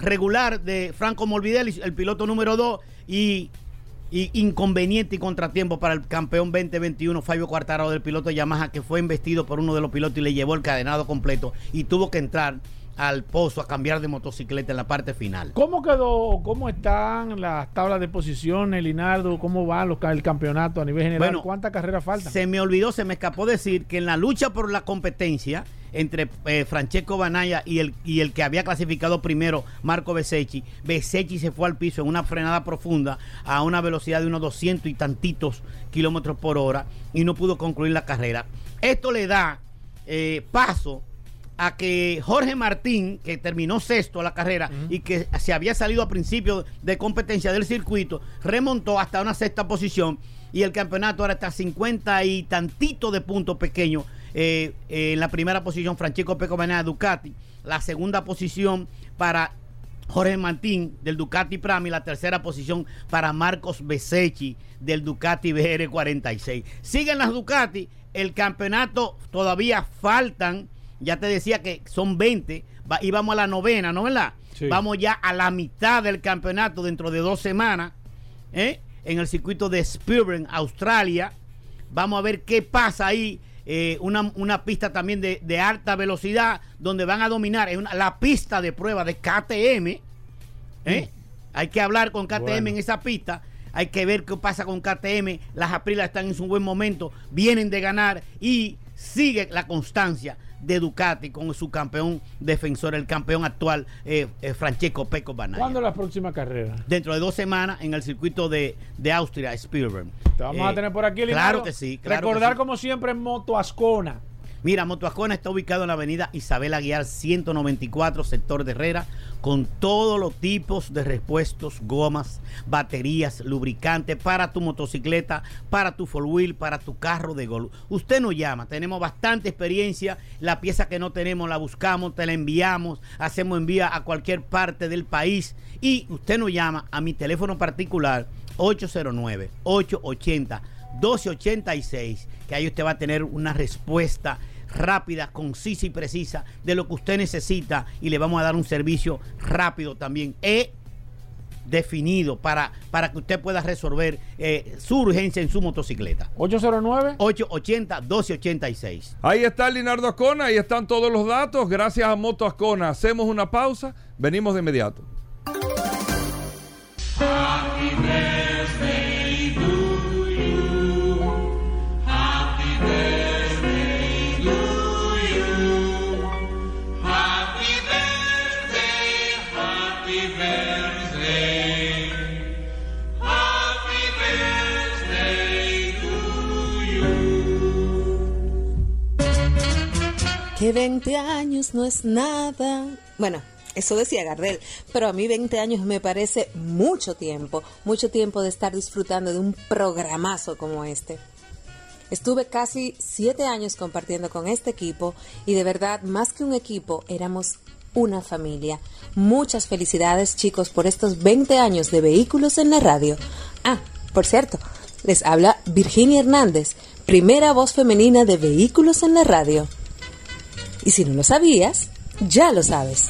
regular de Franco Morbidelli, el piloto número 2. Y, y inconveniente y contratiempo para el campeón 2021, Fabio Quartararo, del piloto de Yamaha, que fue investido por uno de los pilotos y le llevó el cadenado completo y tuvo que entrar al pozo a cambiar de motocicleta en la parte final. ¿Cómo quedó? ¿Cómo están las tablas de posiciones, Linardo? ¿Cómo va el campeonato a nivel general? Bueno, ¿Cuántas carreras faltan? Se me olvidó, se me escapó decir que en la lucha por la competencia entre eh, Francesco Banaya y el, y el que había clasificado primero, Marco Besecchi. Besecchi se fue al piso en una frenada profunda a una velocidad de unos 200 y tantitos kilómetros por hora y no pudo concluir la carrera. Esto le da eh, paso a que Jorge Martín, que terminó sexto a la carrera y que se había salido a principio de competencia del circuito, remontó hasta una sexta posición y el campeonato ahora está a 50 y tantito de puntos pequeños. Eh, eh, en la primera posición, Francisco Peco Banana Ducati. La segunda posición para Jorge Martín del Ducati Prami. La tercera posición para Marcos Besecchi del Ducati BR46. Siguen las Ducati. El campeonato todavía faltan ya te decía que son 20 va, y vamos a la novena, ¿no verdad? Sí. Vamos ya a la mitad del campeonato dentro de dos semanas ¿eh? en el circuito de Spielberg, Australia. Vamos a ver qué pasa ahí. Eh, una, una pista también de, de alta velocidad donde van a dominar es una- la pista de prueba de KTM. ¿eh? Hay que hablar con KTM Bueno. en esa pista. Hay que ver qué pasa con KTM. Las Aprilas están en su buen momento. Vienen de ganar y sigue la constancia de Ducati con su campeón defensor, el campeón actual, eh, eh, Francesco Peco Banaya. ¿Cuándo la próxima carrera? Dentro de dos semanas en el circuito de, de Austria, Spielberg. Te vamos Eh, a tener por aquí, Claro Leonardo. que sí. claro Recordar que sí. como siempre en Moto Ascona. Mira, Motoascona está ubicado en la avenida Isabel Aguiar 194, sector de Herrera, con todos los tipos de repuestos, gomas, baterías, lubricantes para tu motocicleta, para tu four wheel, para tu carro de golf. Usted nos llama, tenemos bastante experiencia, la pieza que no tenemos la buscamos, te la enviamos, hacemos envía a cualquier parte del país y usted nos llama a mi teléfono particular 809 880 1286, que ahí usted va a tener una respuesta rápida, concisa y precisa de lo que usted necesita y le vamos a dar un servicio rápido también. E definido para, para que usted pueda resolver eh, su urgencia en su motocicleta. 809 880 1286. Ahí está Linardo Ascona, ahí están todos los datos. Gracias a Moto Ascona. Hacemos una pausa, venimos de inmediato. Que 20 años no es nada. Bueno, eso decía Gardel, pero a mí 20 años me parece mucho tiempo, mucho tiempo de estar disfrutando de un programazo como este. Estuve casi siete años compartiendo con este equipo y de verdad, más que un equipo, éramos una familia. Muchas felicidades chicos por estos 20 años de vehículos en la radio. Ah, por cierto, les habla Virginia Hernández, primera voz femenina de vehículos en la radio. Y si no lo sabías, ya lo sabes.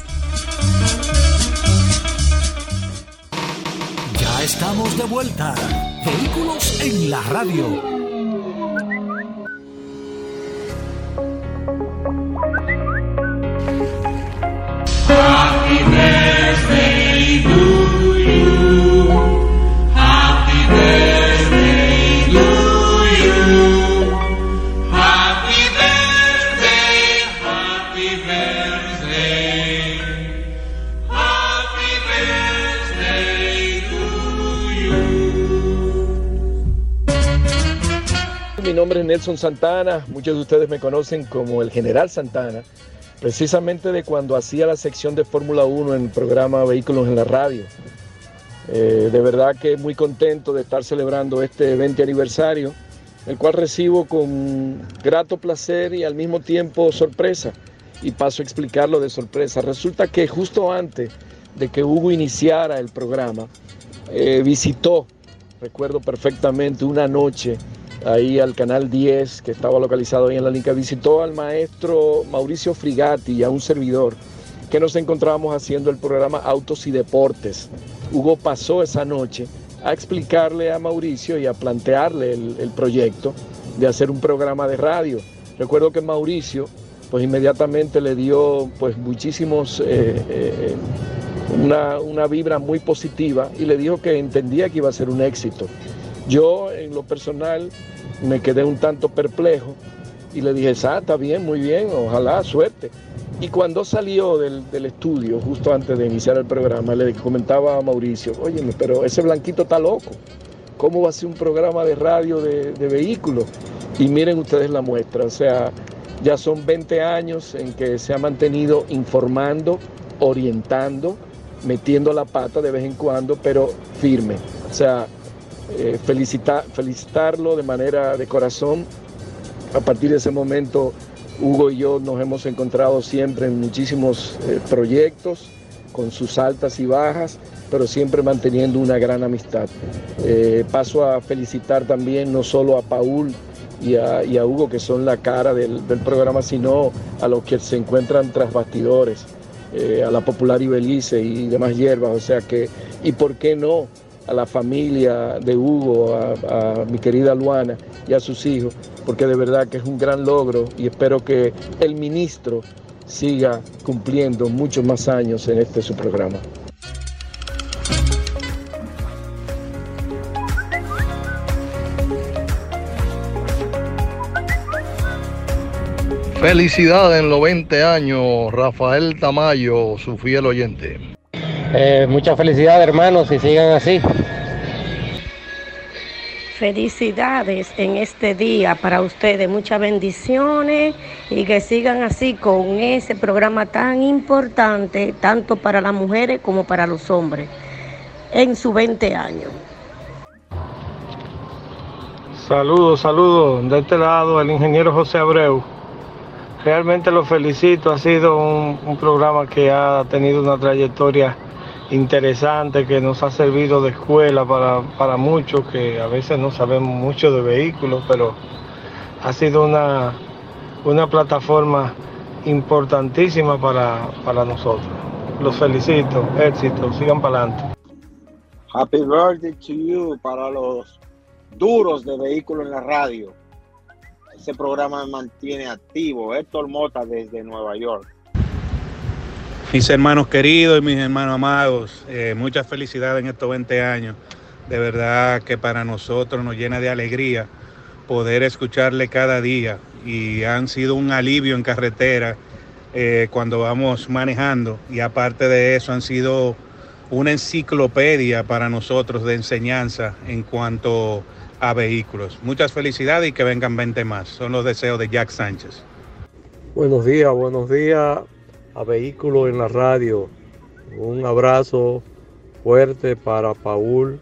Ya estamos de vuelta. Vehículos en la radio. Nelson Santana, muchos de ustedes me conocen como el General Santana, precisamente de cuando hacía la sección de Fórmula 1 en el programa Vehículos en la Radio. Eh, de verdad que muy contento de estar celebrando este 20 aniversario, el cual recibo con grato placer y al mismo tiempo sorpresa. Y paso a explicarlo de sorpresa. Resulta que justo antes de que Hugo iniciara el programa, eh, visitó, recuerdo perfectamente, una noche ahí al canal 10 que estaba localizado ahí en la Linca, visitó al maestro Mauricio Frigatti y a un servidor que nos encontrábamos haciendo el programa Autos y Deportes. Hugo pasó esa noche a explicarle a Mauricio y a plantearle el, el proyecto de hacer un programa de radio. Recuerdo que Mauricio pues inmediatamente le dio pues muchísimos eh, eh, una, una vibra muy positiva y le dijo que entendía que iba a ser un éxito. Yo en lo personal me quedé un tanto perplejo Y le dije, ah, está bien, muy bien, ojalá, suerte. Y cuando salió del, del, estudio, justo antes de iniciar el programa, le comentaba a Mauricio, oye, pero ese blanquito está loco. ¿Cómo va a ser un programa de radio de, de vehículos? Y miren ustedes la muestra, o sea, ya son 20 años en que se ha mantenido informando, orientando, metiendo la pata de vez en cuando, pero firme. O sea, eh, felicitar, felicitarlo de manera de corazón. A partir de ese momento, Hugo y yo nos hemos encontrado siempre en muchísimos eh, proyectos, con sus altas y bajas, pero siempre manteniendo una gran amistad. Eh, paso a felicitar también no solo a Paul y a, Hugo, que son la cara del, programa, sino a los que se encuentran tras bastidores, a la popular Ibelice y demás hierbas. O sea que, y por qué no, a la familia de Hugo, a, mi querida Luana y a sus hijos, porque de verdad que es un gran logro y espero que el ministro siga cumpliendo muchos más años en este su programa. Felicidades en los 20 años, Rafael Tamayo, su fiel oyente. Eh, mucha felicidad, hermanos, y sigan así. Felicidades en este día para ustedes, muchas bendiciones y que sigan así con ese programa tan importante, tanto para las mujeres como para los hombres, en sus 20 años. Saludos, saludos. De este lado, el ingeniero José Abreu. Realmente lo felicito, ha sido un, un programa que ha tenido una trayectoria interesante que nos ha servido de escuela para, para, muchos que a veces no sabemos mucho de vehículos, pero ha sido una, una plataforma importantísima para, para nosotros. Los felicito, éxito, sigan para adelante. Happy birthday to you para los duros de vehículos en la radio. Ese programa mantiene activo. Héctor Mota desde Nueva York. Mis hermanos queridos y mis hermanos amados, eh, muchas felicidades en estos 20 años. De verdad que para nosotros nos llena de alegría poder escucharle cada día y han sido un alivio en carretera eh, cuando vamos manejando y aparte de eso han sido una enciclopedia para nosotros de enseñanza en cuanto a vehículos. Muchas felicidades y que vengan 20 más. Son los deseos de Jack Sánchez. Buenos días, buenos días a Vehículos en la Radio. Un abrazo fuerte para Paul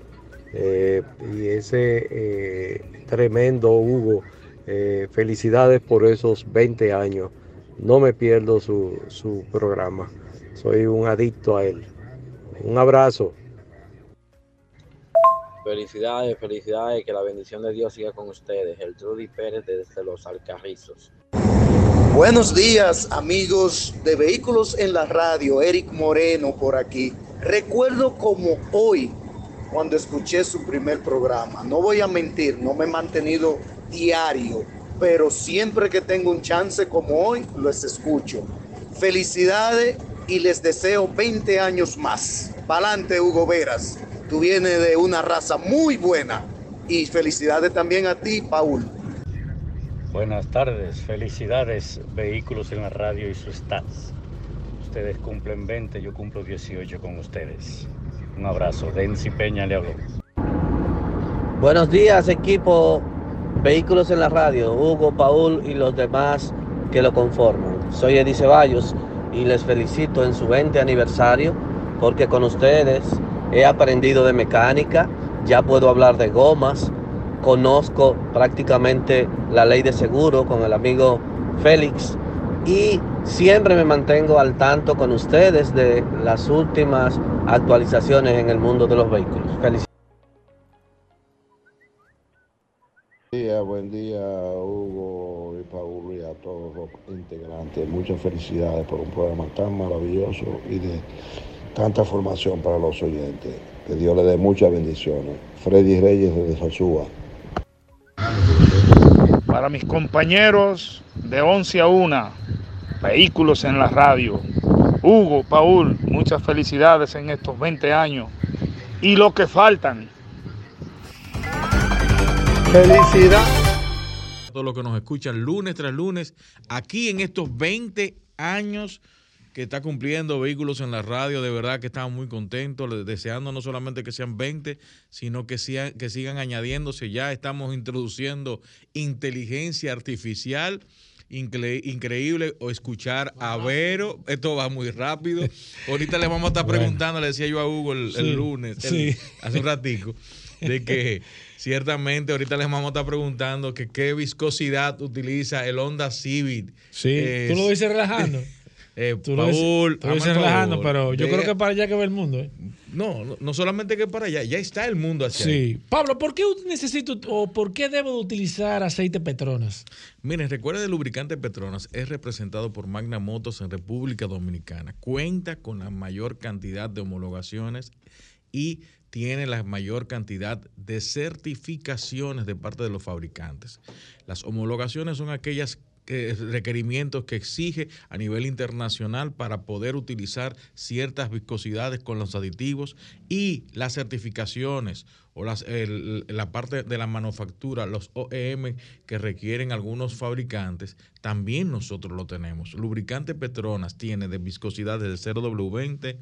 eh, y ese eh, tremendo Hugo. Eh, felicidades por esos 20 años. No me pierdo su, su programa. Soy un adicto a él. Un abrazo. Felicidades, felicidades, que la bendición de Dios siga con ustedes. El Trudy Pérez desde los Alcarrizos. Buenos días amigos de Vehículos en la Radio, Eric Moreno por aquí. Recuerdo como hoy, cuando escuché su primer programa, no voy a mentir, no me he mantenido diario, pero siempre que tengo un chance como hoy, los escucho. Felicidades y les deseo 20 años más. Pa'lante Hugo Veras, tú vienes de una raza muy buena y felicidades también a ti, Paul. Buenas tardes, felicidades Vehículos en la Radio y sus stats. Ustedes cumplen 20, yo cumplo 18 con ustedes. Un abrazo, Densi Peña le habló. Buenos días equipo Vehículos en la Radio, Hugo, Paul y los demás que lo conforman. Soy Eddie Ceballos y les felicito en su 20 aniversario porque con ustedes he aprendido de mecánica, ya puedo hablar de gomas, conozco prácticamente la ley de seguro con el amigo Félix y siempre me mantengo al tanto con ustedes de las últimas actualizaciones en el mundo de los vehículos. Felicidades. Buen día, buen día Hugo y Paul y a todos los integrantes. Muchas felicidades por un programa tan maravilloso y de tanta formación para los oyentes. Que Dios le dé muchas bendiciones. Freddy Reyes desde Sosúa. Para mis compañeros de 11 a 1, vehículos en la radio. Hugo, Paul, muchas felicidades en estos 20 años y lo que faltan. Felicidad. a todos los que nos escuchan lunes tras lunes, aquí en estos 20 años que está cumpliendo vehículos en la radio, de verdad que estamos muy contentos, deseando no solamente que sean 20, sino que, sean, que sigan añadiéndose. Ya estamos introduciendo inteligencia artificial. Incre- increíble o escuchar a Vero, esto va muy rápido. Ahorita le vamos a estar Bueno. preguntando, le decía yo a Hugo el, lunes, el- sí. hace un ratico, de que ciertamente ahorita les vamos a estar preguntando que qué viscosidad utiliza el Honda Civic. Sí, tú lo dices relajando. eh, Tú lo dices- Paul, tú lo dices el relajando, pero yo creo que para allá que va el mundo. ¿eh? No, no, no solamente que para allá, ya está el mundo hacia ahí. Sí. Pablo, ¿por qué necesito o por qué debo de utilizar aceite Petronas? Miren, recuerden, el lubricante Petronas es representado por Magna Motos en República Dominicana. Cuenta con la mayor cantidad de homologaciones y tiene la mayor cantidad de certificaciones de parte de los fabricantes. Las homologaciones son aquellas requerimientos que exige a nivel internacional para poder utilizar ciertas viscosidades con los aditivos y las certificaciones o las, la parte de la manufactura, los OEM que requieren algunos fabricantes, también nosotros lo tenemos. Lubricante Petronas tiene de viscosidades de 0W20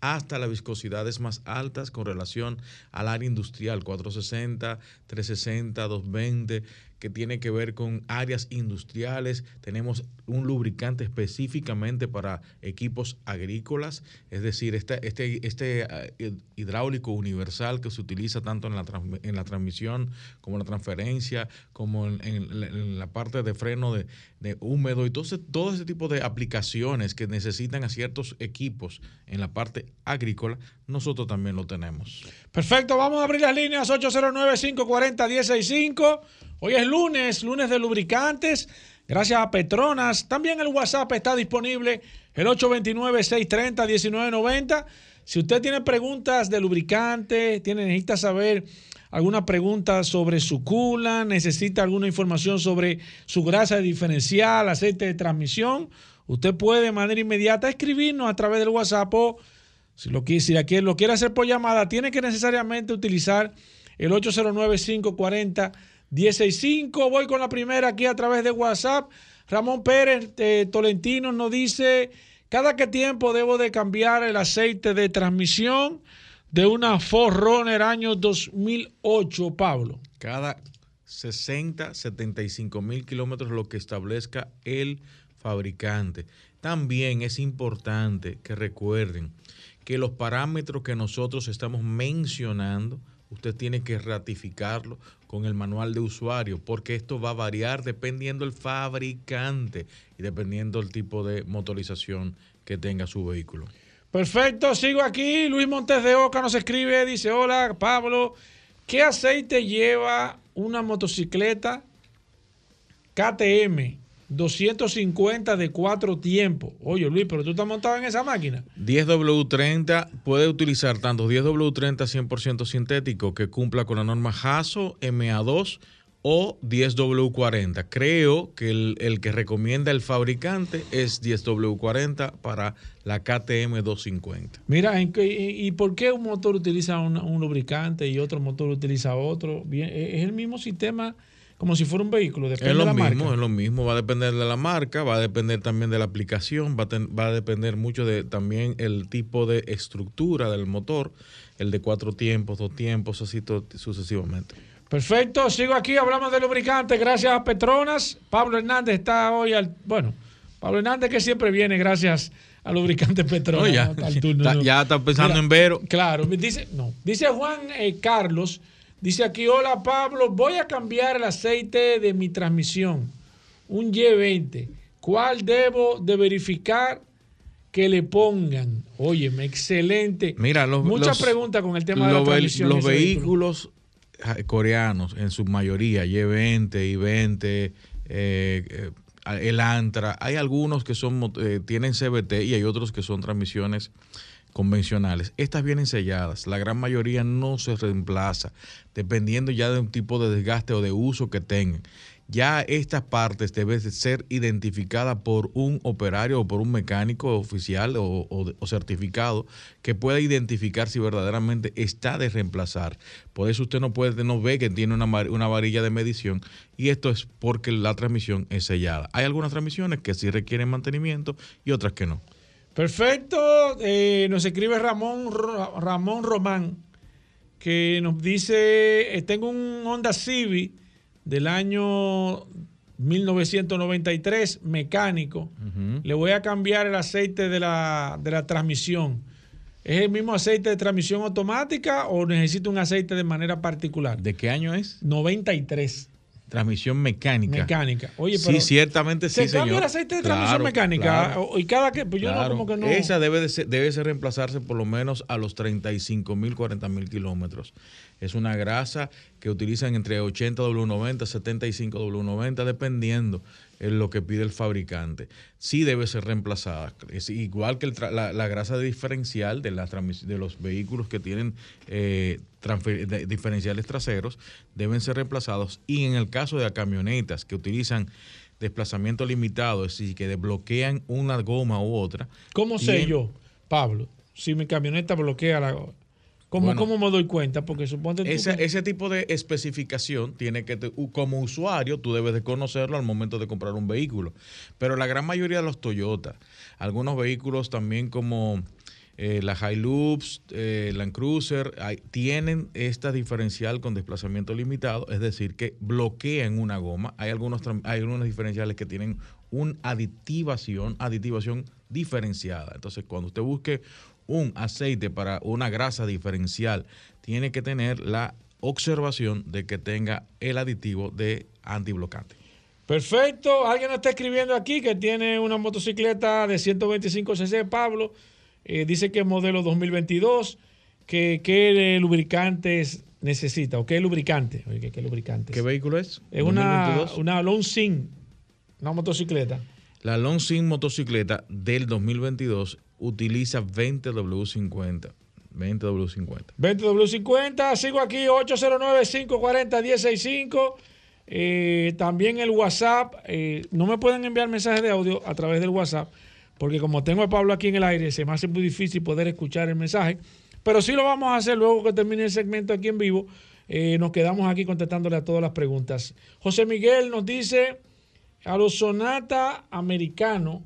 hasta las viscosidades más altas con relación al área industrial, 460, 360, 220, que tiene que ver con áreas industriales. Tenemos un lubricante específicamente para equipos agrícolas, es decir, este, este, este eh, hidráulico universal que se utiliza tanto en la, en la transmisión como en la transferencia, como en, en la parte de freno de, de húmedo y todo ese, todo ese tipo de aplicaciones que necesitan a ciertos equipos en la parte agrícola, nosotros también lo tenemos. Perfecto, vamos a abrir las líneas 809-540-165. Hoy es lunes, lunes de lubricantes. Gracias a Petronas. También el WhatsApp está disponible, el 829-630-1990. Si usted tiene preguntas de lubricante, tiene, necesita saber alguna pregunta sobre su coolant, necesita alguna información sobre su grasa diferencial, aceite de transmisión, usted puede de manera inmediata escribirnos a través del WhatsApp o si lo, qui- si quiere, lo quiere hacer por llamada, tiene que necesariamente utilizar el 809-540-165. Voy con la primera aquí a través de WhatsApp. Ramón Pérez de Tolentino nos dice, cada qué tiempo debo de cambiar el aceite de transmisión de una Forerunner año 2008, Pablo. Cada 60, 75 mil kilómetros lo que establezca el fabricante. También es importante que recuerden que los parámetros que nosotros estamos mencionando, usted tiene que ratificarlo con el manual de usuario, porque esto va a variar dependiendo del fabricante y dependiendo del tipo de motorización que tenga su vehículo. Perfecto, sigo aquí. Luis Montes de Oca nos escribe, dice, hola Pablo, ¿qué aceite lleva una motocicleta KTM 250 de cuatro tiempos? Oye Luis, pero tú estás montado en esa máquina. 10W30 puede utilizar tanto 10W30 100% sintético que cumpla con la norma JASO MA2 o 10W40. Creo que el, el que recomienda el fabricante es 10W40 para la KTM 250. Mira, ¿en qué- y, y por qué un motor utiliza un, un lubricante y otro motor utiliza otro? Bien, e, es el mismo sistema como si fuera un vehículo, depende Es lo de la mismo, marca. es lo mismo, va a depender de la marca, va a depender también de la aplicación, va a, ten- va a depender mucho de también el tipo de estructura del motor, el de cuatro tiempos, dos tiempos, así to- sucesivamente. Perfecto, sigo aquí, hablamos de lubricante, gracias a Petronas. Pablo Hernández está hoy al. Bueno, Pablo Hernández que siempre viene gracias a lubricante Petronas. No, ya, ¿no? Al turno, está- ya está pensando en Vero. Claro, me dice, no. Dice Juan eh, Carlos, dice aquí, hola Pablo, voy a cambiar el aceite de mi transmisión, un Y20. ¿Cuál debo de verificar que le pongan? Óyeme, excelente. Mira, los, Muchas los- preguntas con el tema de la los ve- transmisión. Vehículos coreanos, en su mayoría, Y20, I20, eh, eh, el Antra, hay algunos que son eh, tienen CBT y hay otros que son transmisiones convencionales. Estas vienen selladas, la gran mayoría no se reemplaza, dependiendo ya de un tipo de desgaste o de uso que tengan. Ya estas partes deben de ser identificadas por un operario o por un mecánico oficial o, certificado que pueda identificar si verdaderamente está de reemplazar. Por eso usted no puede, no ve que tiene una, una varilla de medición y esto es porque la transmisión es sellada. Hay algunas transmisiones que sí requieren mantenimiento y otras que no. Perfecto. eh, nos escribe Ramón, Ramón Román, que nos dice, eh, tengo un Honda Civic del año 1993, mecánico. Le voy a cambiar el aceite de la, de la transmisión. ¿Es el mismo aceite de transmisión automática o necesito un aceite de manera particular? ¿De qué año es? 93. Transmisión mecánica. Mecánica. Oye, sí, pero ciertamente sí, ¿Se cambia señor. el aceite de transmisión Claro, mecánica? claro. Y cada que, pues yo no, Claro. como que no. Esa debe de ser, debe ser reemplazarse por lo menos a los 35 mil, 40 mil kilómetros. Es una grasa que utilizan entre 80 W90, 75 W90, dependiendo en lo que pide el fabricante. Sí debe ser reemplazada. Es igual que el la, la grasa diferencial de, las transmis- de los vehículos que tienen eh, de- diferenciales traseros, deben ser reemplazados. Y en el caso de camionetas que utilizan desplazamiento limitado, es decir, que desbloquean una goma u otra. ¿Cómo sé yo, Pablo, si mi camioneta bloquea la... ¿Cómo, Bueno. ¿Cómo me doy cuenta? Porque suponte tú Ese, que- ese tipo de especificación tiene que, te- como usuario, tú debes de conocerlo al momento de comprar un vehículo. Pero la gran mayoría de los Toyota, algunos vehículos también como eh, la Hilux, eh, Land Cruiser, hay- tienen esta diferencial con desplazamiento limitado, es decir, que bloquean una goma. Hay algunos, hay algunos diferenciales que tienen una aditivación, aditivación diferenciada. Entonces, cuando usted busque un aceite para una grasa diferencial, tiene que tener la observación de que tenga el aditivo de antiblocante. Perfecto. Alguien nos está escribiendo aquí que tiene una motocicleta de 125 cc, Pablo. Eh, dice que es modelo 2022. Que, ¿Qué lubricantes necesita? ¿O qué lubricante? Oye, ¿qué, lubricantes? ¿Qué vehículo es? Es una, 2022. una una motocicleta. La Longsin motocicleta del 2022 utiliza 20W50. 20W50. 20W50, sigo aquí 809-540-165. Eh, también el WhatsApp, eh, no me pueden enviar mensajes de audio a través del WhatsApp, porque como tengo a Pablo aquí en el aire, se me hace muy difícil poder escuchar el mensaje. Pero sí lo vamos a hacer luego que termine el segmento aquí en vivo. Eh, nos quedamos aquí contestándole a todas las preguntas. José Miguel nos dice, a los Sonata Americano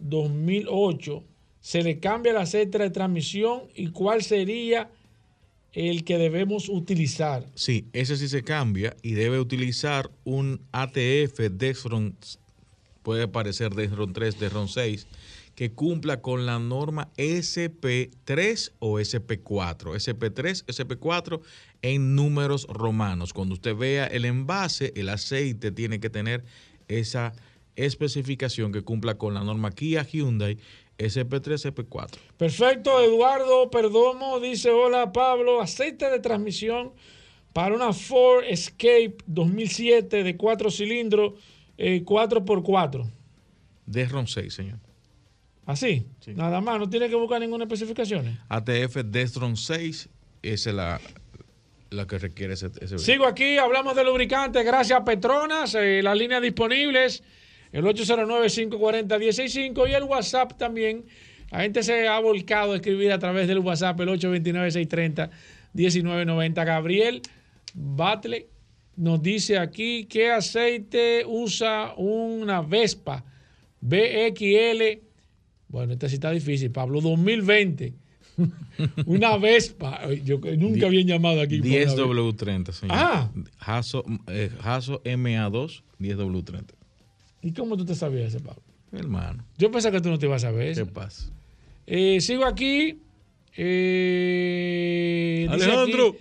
2008 se le cambia el aceite de transmisión y cuál sería el que debemos utilizar. Sí, ese sí se cambia y debe utilizar un ATF Dexron, puede aparecer Dexron 3, Dexron 6, que cumpla con la norma SP3 o SP4. SP3, SP4 en números romanos. Cuando usted vea el envase, el aceite tiene que tener esa especificación que cumpla con la norma Kia Hyundai SP3, SP4. Perfecto, Eduardo Perdomo dice, hola Pablo, aceite de transmisión para una Ford Escape 2007 de 4 cilindros, eh, 4x4. Dexron 6, señor. Así, nada más, no tiene que buscar ninguna especificación. ATF Dextron 6, esa es la, la que requiere ese, ese Sigo aquí, hablamos de lubricantes, gracias a Petronas, eh, las líneas disponibles, el 809-540-165 y el WhatsApp también. La gente se ha volcado a escribir a través del WhatsApp, el 829-630-1990. Gabriel Batle nos dice aquí qué aceite usa una Vespa BXL. Bueno, esta sí está difícil, Pablo, 2020. una Vespa. Yo nunca habían llamado aquí. por una Vespa. 10W30, señor. Ah. Haso, eh, Haso MA2, 10W30. ¿Y cómo tú te sabías ese, Pablo? Hermano. Yo pensaba que tú no te ibas a saber. ¿Qué pasa? Eh, sigo aquí. Eh, Alejandro. aquí,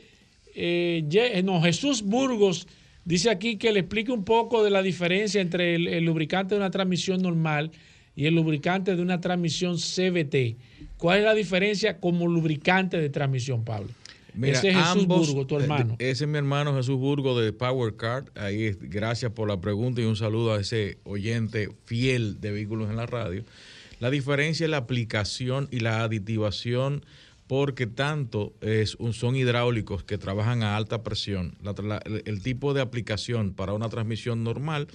eh, no, Jesús Burgos dice aquí que le explique un poco de la diferencia entre el, el lubricante de una transmisión normal y el lubricante de una transmisión CVT. ¿Cuál es la diferencia como lubricante de transmisión, Pablo? Ese es Jesús ambos- Burgos, tu eh, hermano. Ese es mi hermano Jesús Burgo de Power Card. Ahí, es- gracias por la pregunta y un saludo a ese oyente fiel de vehículos en la radio. La diferencia es la aplicación y la aditivación porque tanto es un- son hidráulicos que trabajan a alta presión. La tra- la- el, el tipo de aplicación para una transmisión normal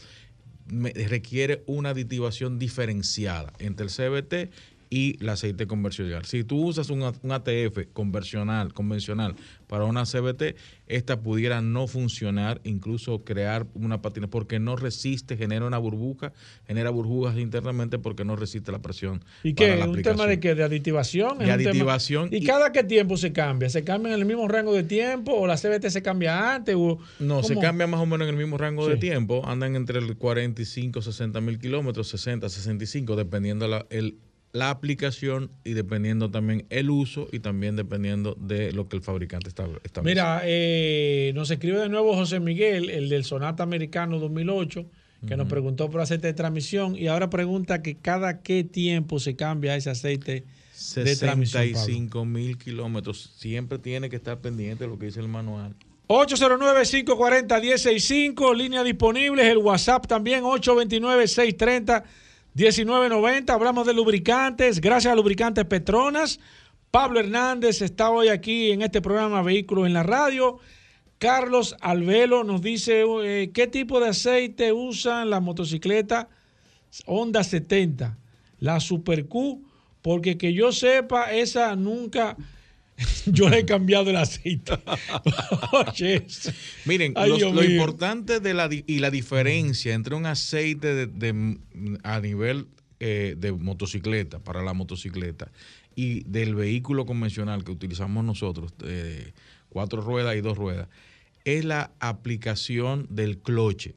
me- requiere una aditivación diferenciada entre el CBT y el aceite convencional. Si tú usas un, ATF convencional, convencional para una CBT, esta pudiera no funcionar, incluso crear una patina, porque no resiste, genera una burbuja, genera burbujas internamente porque no resiste la presión. ¿Y para qué? la ¿Un tema de qué? ¿De aditivación? De ¿Es un tema- aditivación ¿Y, y- cada qué tiempo se cambia? ¿Se cambia en el mismo rango de tiempo o la CBT se cambia antes? O, No, se cambia más o menos en el mismo rango de tiempo. Andan entre el 45, 60 mil kilómetros, 60, 65, dependiendo la, el, la aplicación y dependiendo también el uso y también dependiendo de lo que el fabricante está establece. Mira, eh, nos escribe de nuevo José Miguel, el del Sonata Americano 2008, que nos Ujú. preguntó por aceite de transmisión y ahora pregunta que cada qué tiempo se cambia ese aceite de transmisión. Pablo. 65 mil kilómetros. Siempre tiene que estar pendiente de lo que dice el manual. 809-540-165, línea disponible, el WhatsApp también, 829-630-1990. Hablamos de lubricantes, gracias a Lubricantes Petronas. Pablo Hernández está hoy aquí en este programa Vehículos en la Radio. Carlos Alvelo nos dice eh, qué tipo de aceite usan las motocicletas Honda 70, la Super Q, porque que yo sepa, esa nunca yo le he cambiado el aceite. Eso. Miren, Ay, los- Dios lo importante de la y la diferencia entre un aceite de, de- a nivel eh, de motocicleta, para la motocicleta, y del vehículo convencional que utilizamos nosotros, de cuatro ruedas y dos ruedas, es la aplicación del cloche.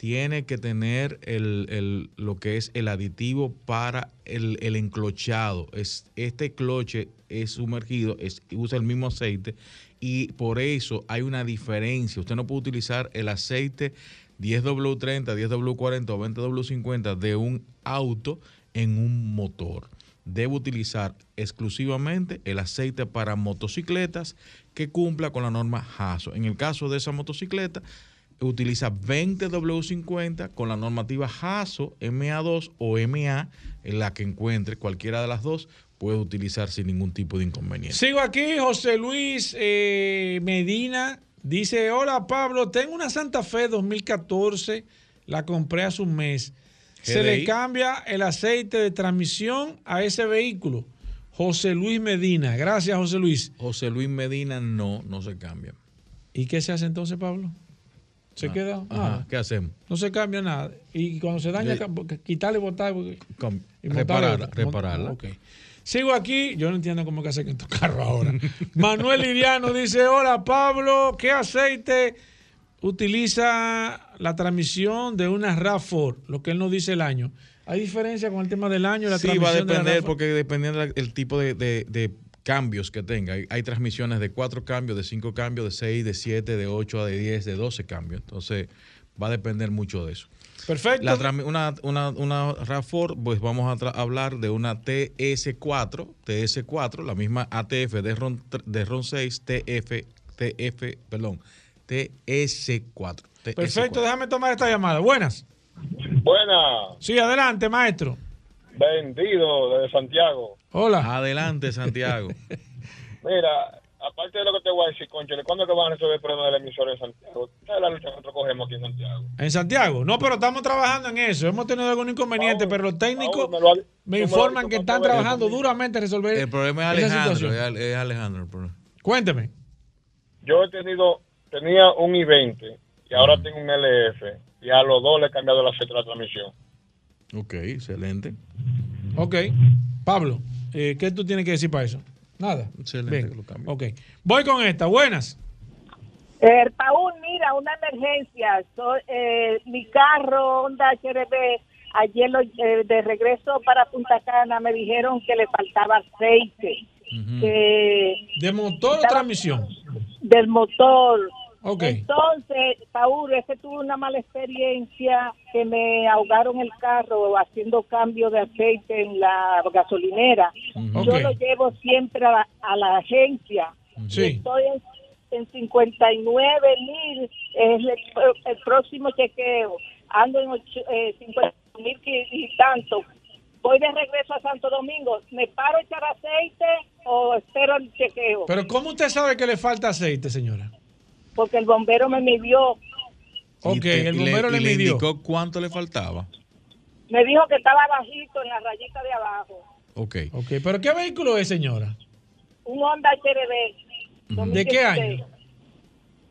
Tiene que tener el, el- lo que es el aditivo para el, el enclochado. Es, este cloche es sumergido, es, usa el mismo aceite y por eso hay una diferencia. Usted no puede utilizar el aceite 10W30, 10W40 o 20W50 de un auto en un motor. Debe utilizar exclusivamente el aceite para motocicletas que cumpla con la norma HASO. En el caso de esa motocicleta, utiliza 20W50 con la normativa HASO MA2 o MA, en la que encuentre cualquiera de las dos, puede utilizar sin ningún tipo de inconveniente. Sigo aquí, José Luis eh, Medina dice, hola Pablo, tengo una Santa Fe 2014, la compré hace un mes. Se le cambia el aceite de transmisión a ese vehículo. José Luis Medina, gracias José Luis. José Luis Medina no, no se cambia. ¿Y qué se hace entonces, Pablo? ¿Se Ah, queda? ajá. ¿Qué hacemos? No se cambia nada. Y cuando se daña, quitarle botar. y repararla, repararla. Sigo aquí, yo no entiendo cómo que hace que estos carros ahora. Manuel Liriano dice, hola Pablo, ¿qué aceite utiliza la transmisión de una RAV4? Lo que él nos dice el año. ¿Hay diferencia con el tema del año? La Sí, va a transmisión de la depender RAV4? porque dependiendo del tipo de, de- de cambios que tenga. Hay, hay transmisiones de cuatro cambios, de cinco cambios, de seis, de siete, de ocho, de diez, de doce cambios. Entonces va a depender mucho de eso. Perfecto. La una, una, una RAV4, pues vamos a hablar de una TS4, TS4, la misma ATF de RON, de RON 6, TF, TF, perdón, TS4. TS4. Perfecto, déjame tomar esta llamada. Buenas. Buena, Sí, adelante, maestro. vendido desde Santiago. Hola. Adelante, Santiago. Mira, aparte de lo que te voy a decir, concho, ¿cuándo que van a resolver el problema del emisor en Santiago? Esa es la lucha que nosotros cogemos aquí en Santiago. En Santiago. No, pero estamos trabajando en eso. Hemos tenido algún inconveniente, pero los técnicos me lo ha- informan que están trabajando conmigo. duramente en resolver El problema es esa Alejandro, situación. es, Ale- es Alejandro el problema. Cuénteme. Yo he tenido, tenía un i20 y ahora tengo un LF y a los dos le he cambiado la fecha de la transmisión. Ok, excelente. Ok. Pablo, eh, ¿qué tú tienes que decir para eso? Nada. Excelente Bien. que lo cambie. Ok. Voy con esta. Buenas. Eh, Paul, mira, una emergencia. Soy, eh, mi carro Honda HRB, ayer lo- eh, de regreso para Punta Cana me dijeron que le faltaba aceite. que ¿De motor o transmisión? Del motor. Entonces, Paul, es que tuve una mala experiencia que me ahogaron el carro haciendo cambio de aceite en la gasolinera. Yo lo llevo siempre a la, a la agencia. Sí. Estoy en, en 59 mil, es el, el próximo chequeo. Ando en ocho- eh, 50 mil y tanto. Voy de regreso a Santo Domingo. ¿Me paro a echar aceite o espero el chequeo? Pero ¿cómo usted sabe que le falta aceite, señora? Porque el bombero me midió, Ok, el bombero le, le midió. indicó cuánto le faltaba. me dijo que estaba bajito en la rayita de abajo. Ok. Ok, pero ¿qué vehículo es, señora? Un Honda HRB. ¿De qué 2016. año?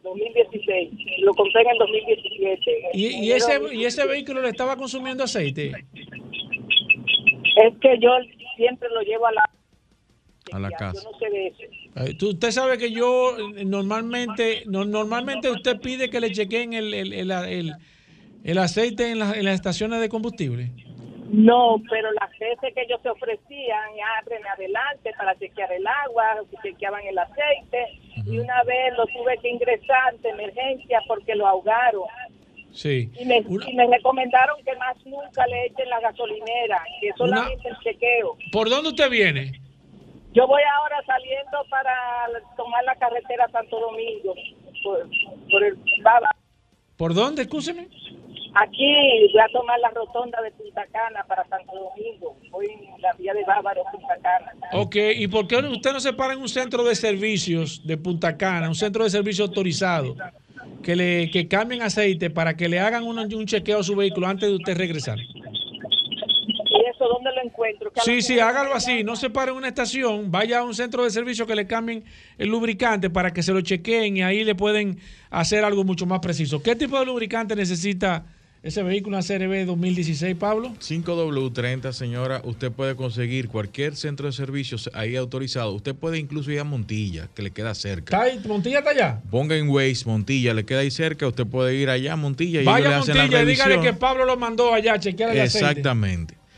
2016. Lo compré en el 2017. ¿Y, y ese, ¿Y ese vehículo le estaba consumiendo aceite? Es que yo siempre lo llevo a la... A la Yo casa. no sé de eso. Tú- usted sabe que yo eh, normalmente, no- normalmente usted pide que le chequeen el, el, el, el- el aceite en, las- en las estaciones de combustible. No, pero las veces que ellos se ofrecían, abren adelante para chequear el agua, chequeaban el aceite, y una vez lo tuve que ingresar de emergencia porque lo ahogaron. Sí. Y me, y me recomendaron que más nunca le echen la gasolinera, que solamente el chequeo. ¿Por dónde usted viene? Yo voy ahora saliendo para tomar la carretera Santo Domingo, por, por el Baba. ¿Por dónde? Escúcheme. Aquí voy a tomar la rotonda de Punta Cana para Santo Domingo. Voy en la vía de Bávaro, Punta Cana. Ok, ¿y por qué usted no se para en un centro de servicios de Punta Cana, un centro de servicio autorizado, que le que cambien aceite para que le hagan un, un chequeo a su vehículo antes de usted regresar? ¿Y eso dónde lo encuentro? ¿Qué Sí, sí, hágalo así. No se pare en una estación, vaya a un centro de servicio que le cambien el lubricante para que se lo chequeen y ahí le pueden hacer algo mucho más preciso. ¿Qué tipo de lubricante necesita ese vehículo una CRB 2016, Pablo? 5W30, señora, usted puede conseguir cualquier centro de servicios ahí autorizado. Usted puede incluso ir a Montilla, que le queda cerca. ¿Está ahí? ¿Montilla está allá? Ponga en Waze, Montilla, le queda ahí cerca. Usted puede ir allá a Montilla y ellos Vaya le a hacen la Montilla y dígale revisión. que Pablo lo mandó allá a chequear el aceite.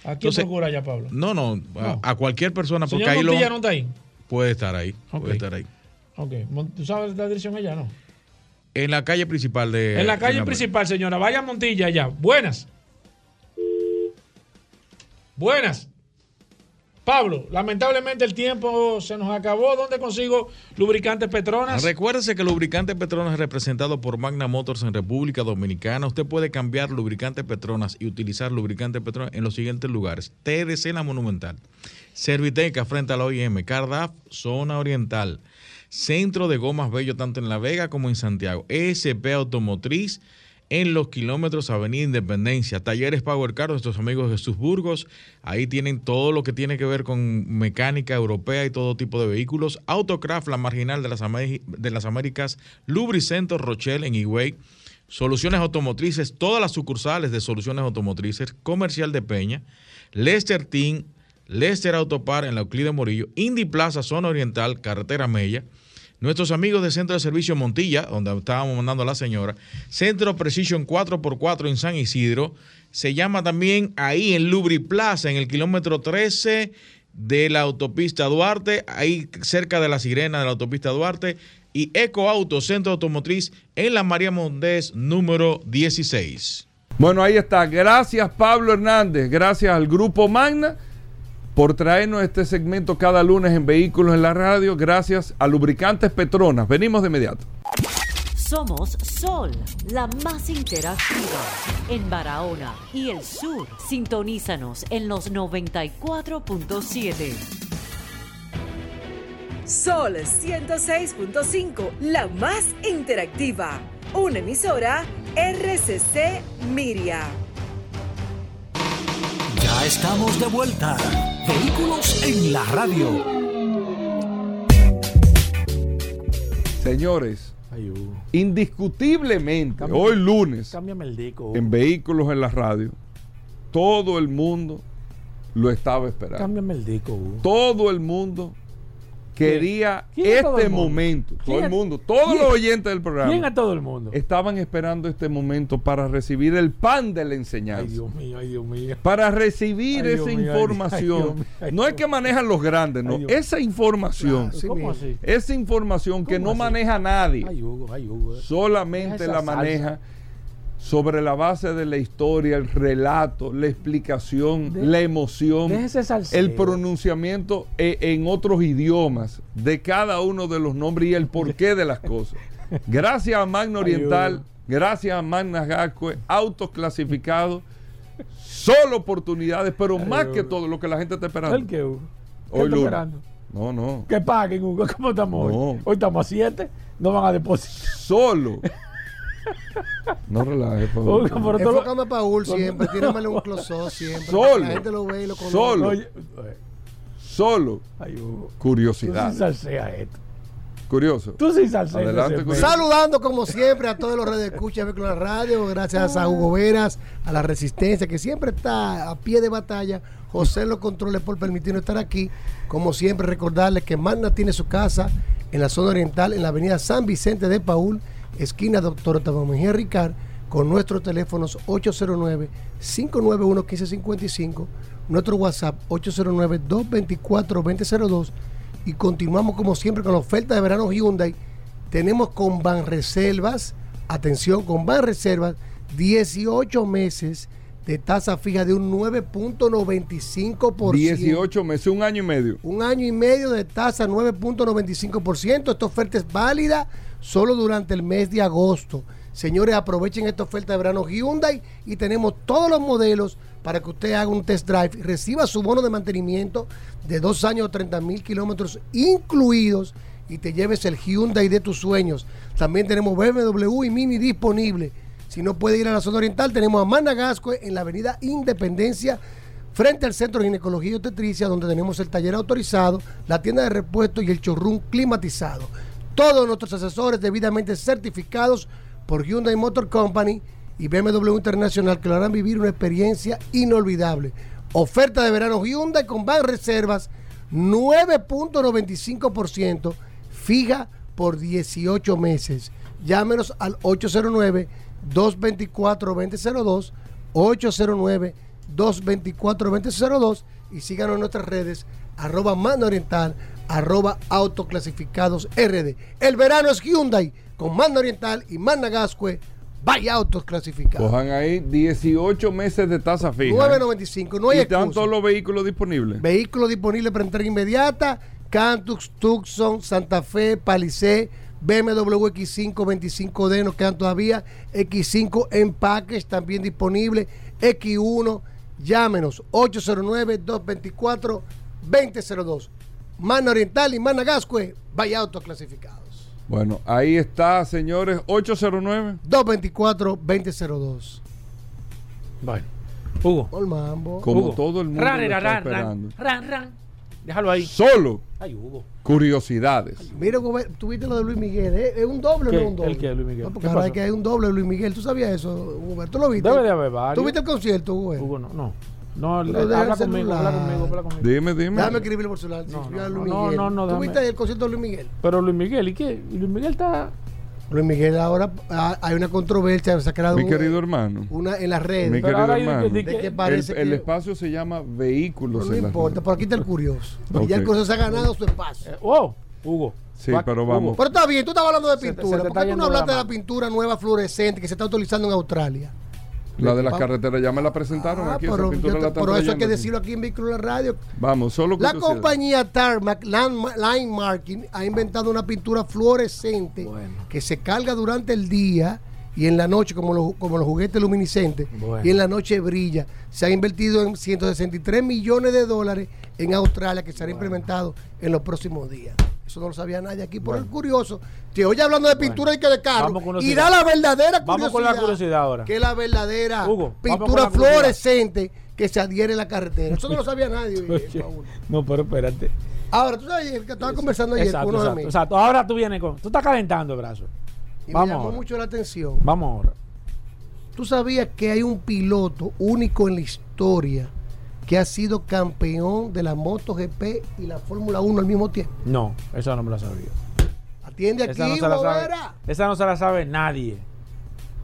¿A quién procura allá, Pablo? No, no, a, a cualquier persona, porque Señor ahí lo Montilla no está ahí. puede estar ahí. Puede estar ahí. Ok, ¿tú sabes la dirección allá, no? En la calle principal de. en la calle principal, señora. Vaya a Montilla allá. Buenas. Buenas. Pablo, lamentablemente el tiempo se nos acabó. ¿Dónde consigo lubricantes Petronas? Recuérdese que lubricante Petronas es representado por Magna Motors en República Dominicana. Usted puede cambiar lubricante Petronas y utilizar lubricante Petronas en los siguientes lugares. TDC La Monumental, Serviteca frente a la OIM, Cardaf, Zona Oriental, Centro de Gomas Bello tanto en La Vega como en Santiago, ESP Automotriz en los kilómetros Avenida Independencia, Talleres Power Car, nuestros amigos de Jesús Burgos, ahí tienen todo lo que tiene que ver con mecánica europea y todo tipo de vehículos, Autocraft, la marginal de las, de las Américas, Lubricento Rochelle en Higüey, Soluciones Automotrices, todas las sucursales de Soluciones Automotrices, Comercial de Peña, Lester Team, Lester Autopar en la Euclide Morillo, Indy Plaza, Zona Oriental, Carretera Mella, Nuestros amigos de Centro de Servicio Montilla, donde estábamos mandando a la señora, Centro Precision 4x4 en San Isidro, se llama también ahí en Lubri Plaza, en el kilómetro 13 de la autopista Duarte, ahí cerca de la sirena de la autopista Duarte, y Eco Auto, Centro Automotriz, en la María Mondés número 16. Bueno, ahí está. Gracias Pablo Hernández, gracias al Grupo Magna por traernos este segmento cada lunes en Vehículos en la Radio. Gracias a Lubricantes Petronas. Venimos de inmediato. Somos Sol, la más interactiva en Barahona y el sur. Sintonízanos en los 94.7. Sol 106.5, la más interactiva. Una emisora RCC Miria. Ya estamos de vuelta. Vehículos en la radio. Señores, indiscutiblemente, hoy lunes, el disco. en Vehículos en la Radio, todo el mundo lo estaba esperando. Cámbiame el disco. Hugo. Todo el mundo quería ¿Quién es todo este momento. Todo ¿Quién el mundo, todos los oyentes del programa. ¿Quién a todo el mundo? Estaban esperando este momento para recibir el pan de la enseñanza. Ay, Dios mío, ay, Dios mío. para recibir Ay, esa mío, información. ay, no es que manejan los grandes, no. Esa información, Claro, ¿cómo así? esa información que ¿Cómo no así? maneja nadie, Hugo, Hugo. solamente Deja esa la salsa. Sobre la base de la historia, el relato, la explicación, De- la emoción, el pronunciamiento e- en otros idiomas de cada uno de los nombres y el porqué de las cosas. Gracias a Magna Oriental, gracias a Magna Gascue, autos clasificados, solo oportunidades, pero más que todo lo que la gente está esperando. ¿El qué, Hugo? ¿Qué Hoy está esperando? No, no. Que paguen, Hugo. ¿Cómo estamos No. hoy? Hoy estamos a 7. No van a depositar. Solo. No relajes, Paul. Oiga, pero todo- Enfócame a Paul siempre, tíramele un close siempre. Solo. La gente lo ve y lo conoce. Solo. Oye, Solo. Ay, Hugo. Curiosidad. Tú sí salsea esto. Curioso. Tú sí salsea Adelante, ese curioso. Saludando como siempre a todos los redes de escucha de la radio, gracias a Hugo Veras, a la Resistencia, que siempre está a pie de batalla. José los controles por permitirnos estar aquí. Como siempre, recordarles que Magna tiene su casa en la zona oriental, en la avenida San Vicente de Paul, esquina Doctor Octavio Mejía Ricard, con nuestros teléfonos 809-591-1555, nuestro WhatsApp 809-224-2002 y continuamos como siempre con la oferta de verano Hyundai. Tenemos con Banreservas, atención, con Banreservas, 18 meses de tasa fija de un 9.95%. 18 meses, un año y medio. Un año y medio de tasa 9.95%. Esta oferta es válida solo durante el mes de agosto. Señores, aprovechen esta oferta de verano Hyundai y tenemos todos los modelos para que usted haga un test drive y reciba su bono de mantenimiento de dos años o 30 mil kilómetros incluidos y te lleves el Hyundai de tus sueños. También tenemos BMW y Mini disponible. Si no puede ir a la zona oriental, tenemos a Managascue en la avenida Independencia frente al Centro de Ginecología y Obstetricia, donde tenemos el taller autorizado, la tienda de repuestos y el showroom climatizado. Todos nuestros asesores debidamente certificados por Hyundai Motor Company y BMW Internacional que lo harán vivir una experiencia inolvidable. Oferta de verano Hyundai con Ban Reservas 9.95% fija por 18 meses. Llámenos al 809-224-2002, 809-224-2002 y síganos en nuestras redes arroba mano oriental, arroba autoclasificados RD. El verano es Hyundai con Manda Oriental y Manda Gascue. Vaya autos clasificados. Cojan ahí 18 meses de tasa fija. 9.95, no hay y están todos los vehículos disponibles. Vehículos disponibles para entrega inmediata. Cantux, Tucson, Santa Fe, Palisade, BMW X5 25D nos quedan todavía. X5 en package también disponible. X1, llámenos 809-224-2002. Mana Oriental y Mana Gascue, vaya autos clasificados. Bueno, ahí está, señores, 809. 224-2002. Bueno, Hugo. Ol mambo. Como Hugo. todo el mundo Ran, lo ran, está ran, esperando. ran, ran. Déjalo ahí. Solo Ay, Hugo. curiosidades. Mira, Gobe- tuviste lo de Luis Miguel, ¿eh? ¿Es un doble o ¿Qué? no es un doble? ¿El qué, Luis Miguel? No, porque ¿Qué ahora que hay un doble de Luis Miguel. ¿Tú sabías eso, Hugo? ¿Tú lo viste? Debe de haber varios. ¿Tú viste el concierto, Hugo? Hugo, no, no. No, deja habla conmigo, habla conmigo, habla conmigo. Dime, dime. Déjame escribirle por celular. No, no, Luis no, Miguel. no, no, ¿Tú déjame. viste el concierto de Luis Miguel? Pero Luis Miguel, ¿y qué? ¿Y Luis Miguel está. Luis Miguel ahora ah, hay una controversia, se ha creado Mi un- querido hermano. una en las redes. Mi Pero querido hermano. de de que El, espacio se llama vehículos. no en la- importa, por aquí está el curioso. Y Ya el curioso se ha ganado su espacio. Eh, oh, Hugo. Sí, Va- pero Hugo. vamos. Pero está bien, tú estabas hablando de Se te- pintura. se te ¿Por qué tú no hablaste de la pintura nueva fluorescente que se está utilizando en Australia? La de las carreteras ya me la presentaron Ah, aquí. pero, pintura te- la pero eso hay que decirlo aquí en Vehículo la Radio. Vamos, solo La compañía Tarmac Line Marking ha inventado una pintura fluorescente que se carga durante el día y en la noche, como los, como los juguetes luminiscentes, Bueno. y en la noche brilla. Se ha invertido en 163 millones de dólares en Australia que será implementado en los próximos días. Eso no lo sabía nadie aquí. Por el curioso, te oye hablando de pintura y que de carro. Y da la verdadera curiosidad. Vamos con la curiosidad ahora. Que es la verdadera Hugo, pintura la fluorescente que se adhiere en la carretera. Eso no lo sabía nadie. Oye, no, pero espérate. Ahora, tú sabes que estaba conversando ayer Exacto, con unos exacto, amigos. exacto. Ahora tú vienes con. Tú estás calentando el brazo. Y me Vamos llamó ahora. mucho la atención. Vamos ahora. ¿Tú sabías que hay un piloto único en la historia que ha sido campeón de la MotoGP y la Fórmula 1 al mismo tiempo? No, esa no me la sabía. Atiende aquí, Esa no se la sabe. Esa no se la sabe nadie.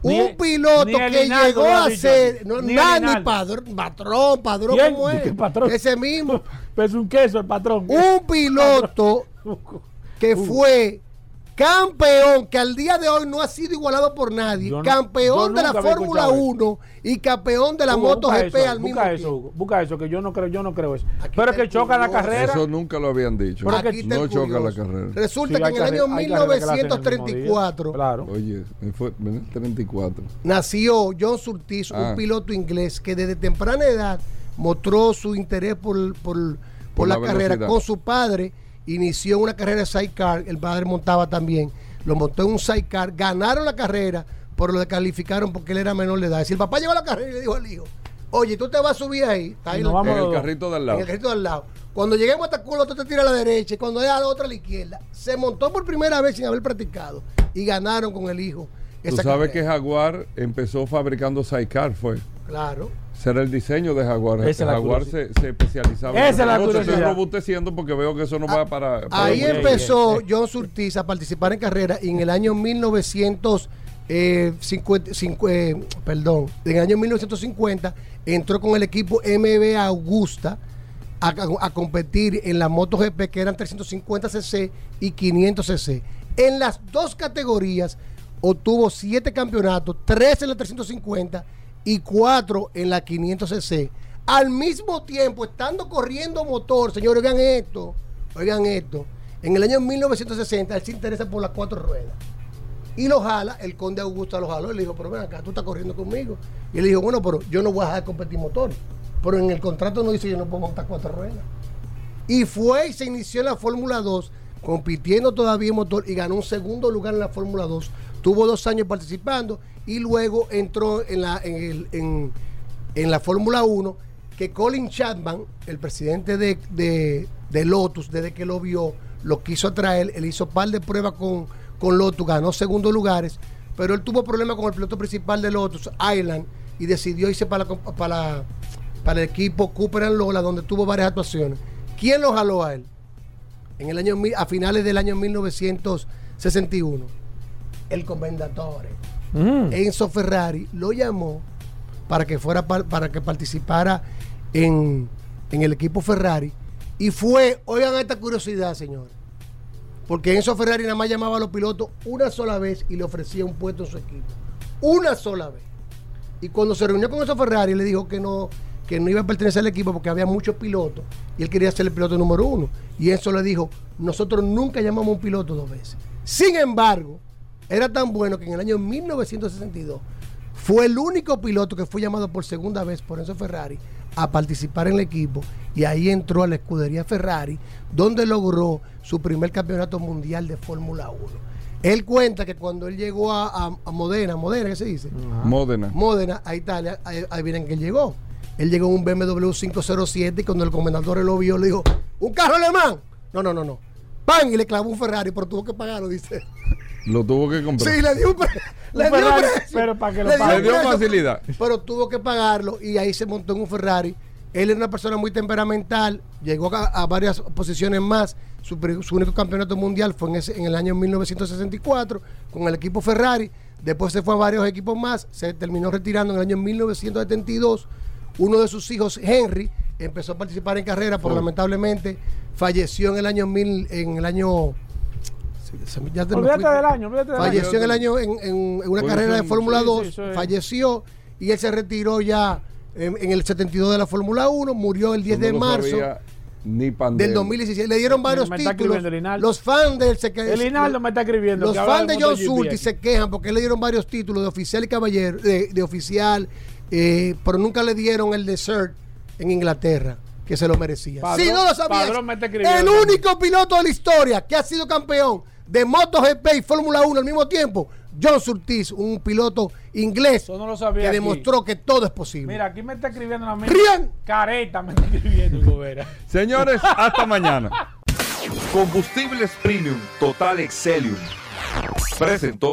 Un Ni- piloto ni que llegó lo a ser no, Ni nada, padrón, patrón, padrón como es. ¿Qué patrón? Ese mismo. Es un queso el patrón. Un piloto que fue campeón, que al día de hoy no ha sido igualado por nadie, no- campeón yo de la Fórmula escuchado eso. 1 y campeón de la Hugo, MotoGP eso, al mismo busca eso, tiempo. Hugo, busca eso, que yo no creo, yo no creo eso. Aquí Pero que choca la carrera. Eso nunca lo habían dicho. Pero aquí está no choca la carrera. Resulta Sí, que en el año hay carreras que la hacen el mismo día. 1934 Claro. Oye, fue en el 34. nació John Surtees, Ah. un piloto inglés que desde temprana edad mostró su interés por, por, por Por la, la carrera con su padre inició una carrera de sidecar, el padre montaba también, lo montó en un sidecar, ganaron la carrera, pero lo descalificaron porque él era menor de edad. Es decir, el papá llegó a la carrera y le dijo al hijo, oye, tú te vas a subir ahí, está ahí nos vamos En el carrito de al lado. En el carrito de al lado. Cuando lleguemos hasta culo, tú te tiras a la derecha y cuando es a la otra a la izquierda. Se montó por primera vez sin haber practicado y ganaron con el hijo. Tú sabes carrera. que Jaguar empezó fabricando sidecar, fue. Claro. Ese era el diseño de Jaguar. Esa es la Jaguar se, curiosidad. se especializaba Esa es la te estoy curiosidad. robusteciendo porque veo que eso no va para. para Ahí empezó John Surtees a participar en carrera y en el año 1950, eh, perdón, en el año 1950 entró con el equipo MB Augusta a, a competir en la MotoGP que eran 350 cc y 500 cc. En las dos categorías obtuvo siete campeonatos, tres en la 350 y cuatro en la 500 cc. Al mismo tiempo, estando corriendo motor, señores, oigan esto, oigan esto. En el año 1960 él se interesa por las cuatro ruedas. Y lo jala, el conde Augusto lo jaló y le dijo, pero ven acá, tú estás corriendo conmigo. Y él dijo, bueno, pero yo no voy a dejar de competir motor. Pero en el contrato no dice yo no puedo montar cuatro ruedas. Y fue y se inició en la Fórmula 2, compitiendo todavía en motor y ganó un segundo lugar en la Fórmula 2. Tuvo dos años participando y luego entró en la, en en- la Fórmula 1, que Colin Chapman, el presidente de, de- Lotus, desde que lo vio, lo quiso traer. Él hizo par de pruebas con, con Lotus, ganó segundos lugares, pero él tuvo problemas con el piloto principal de Lotus, Island, y decidió irse para, para, para el equipo Cooper and Lola, donde tuvo varias actuaciones. ¿Quién lo jaló a él? En el año, a finales del año 1961, el comendatore. Mm. Enzo Ferrari lo llamó para que fuera par- para que participara en, en el equipo Ferrari y fue, oigan esta curiosidad, señores, porque Enzo Ferrari nada más llamaba a los pilotos una sola vez y le ofrecía un puesto en su equipo, una sola vez. Y cuando se reunió con Enzo Ferrari le dijo que no que no iba a pertenecer al equipo porque había muchos pilotos y él quería ser el piloto número uno. Y Enzo le dijo, nosotros nunca llamamos a un piloto dos veces. Sin embargo, era tan bueno que en el año 1962 fue el único piloto que fue llamado por segunda vez por Enzo Ferrari a participar en el equipo y ahí entró a la escudería Ferrari, donde logró su primer campeonato mundial de Fórmula 1. Él cuenta que cuando él llegó a, a- a Modena, Modena, ¿qué se dice? Módena. Módena, a Italia, ahí, ahí miren que él llegó. Él llegó en un BMW 507 y cuando el comendador lo vio, le dijo, ¿un carro alemán? No, no, no, no. ¡Pam! Y le clavó un Ferrari, pero tuvo que pagarlo, dice. Lo tuvo que comprar. Sí, le dio un, pre- le dio un Ferrari, precio. pero para que lo Le dio pague. Le dio precio, facilidad. Pero tuvo que pagarlo y ahí se montó en un Ferrari. Él era una persona muy temperamental, llegó a, a varias posiciones más. Su, único campeonato mundial fue en, ese- en el año 1964 con el equipo Ferrari. Después se fue a varios equipos más. Se terminó retirando en el año 1972. Uno de sus hijos, Henry, empezó a participar en carrera, pero Oh. lamentablemente falleció en el año mil, en el año ya te Olvídate del año, olvídate del Falleció año. en el año en, en- en una carrera de Fórmula sí, 2, sí, eso es. falleció y él se retiró ya en, en el 72 de la Fórmula 1, murió el 10 de No marzo Ni pandemia. del 2016. Le dieron varios títulos. Los fans de él se quejan. El Hinaldo me está escribiendo. Los fans de John Surti se quejan porque le dieron varios títulos de oficial y caballero, de, de oficial, eh, pero nunca le dieron el dessert en Inglaterra, que se lo merecía. Padrón- si no lo sabías, el único piloto de la historia que ha sido campeón de MotoGP y Fórmula 1 al mismo tiempo, John Surtees, un piloto inglés Eso no lo sabía que aquí. demostró que todo es posible. Mira, aquí me está escribiendo la Rían. Careta me está escribiendo. Señores, hasta mañana. Combustibles Premium Total Excelium. Presentó.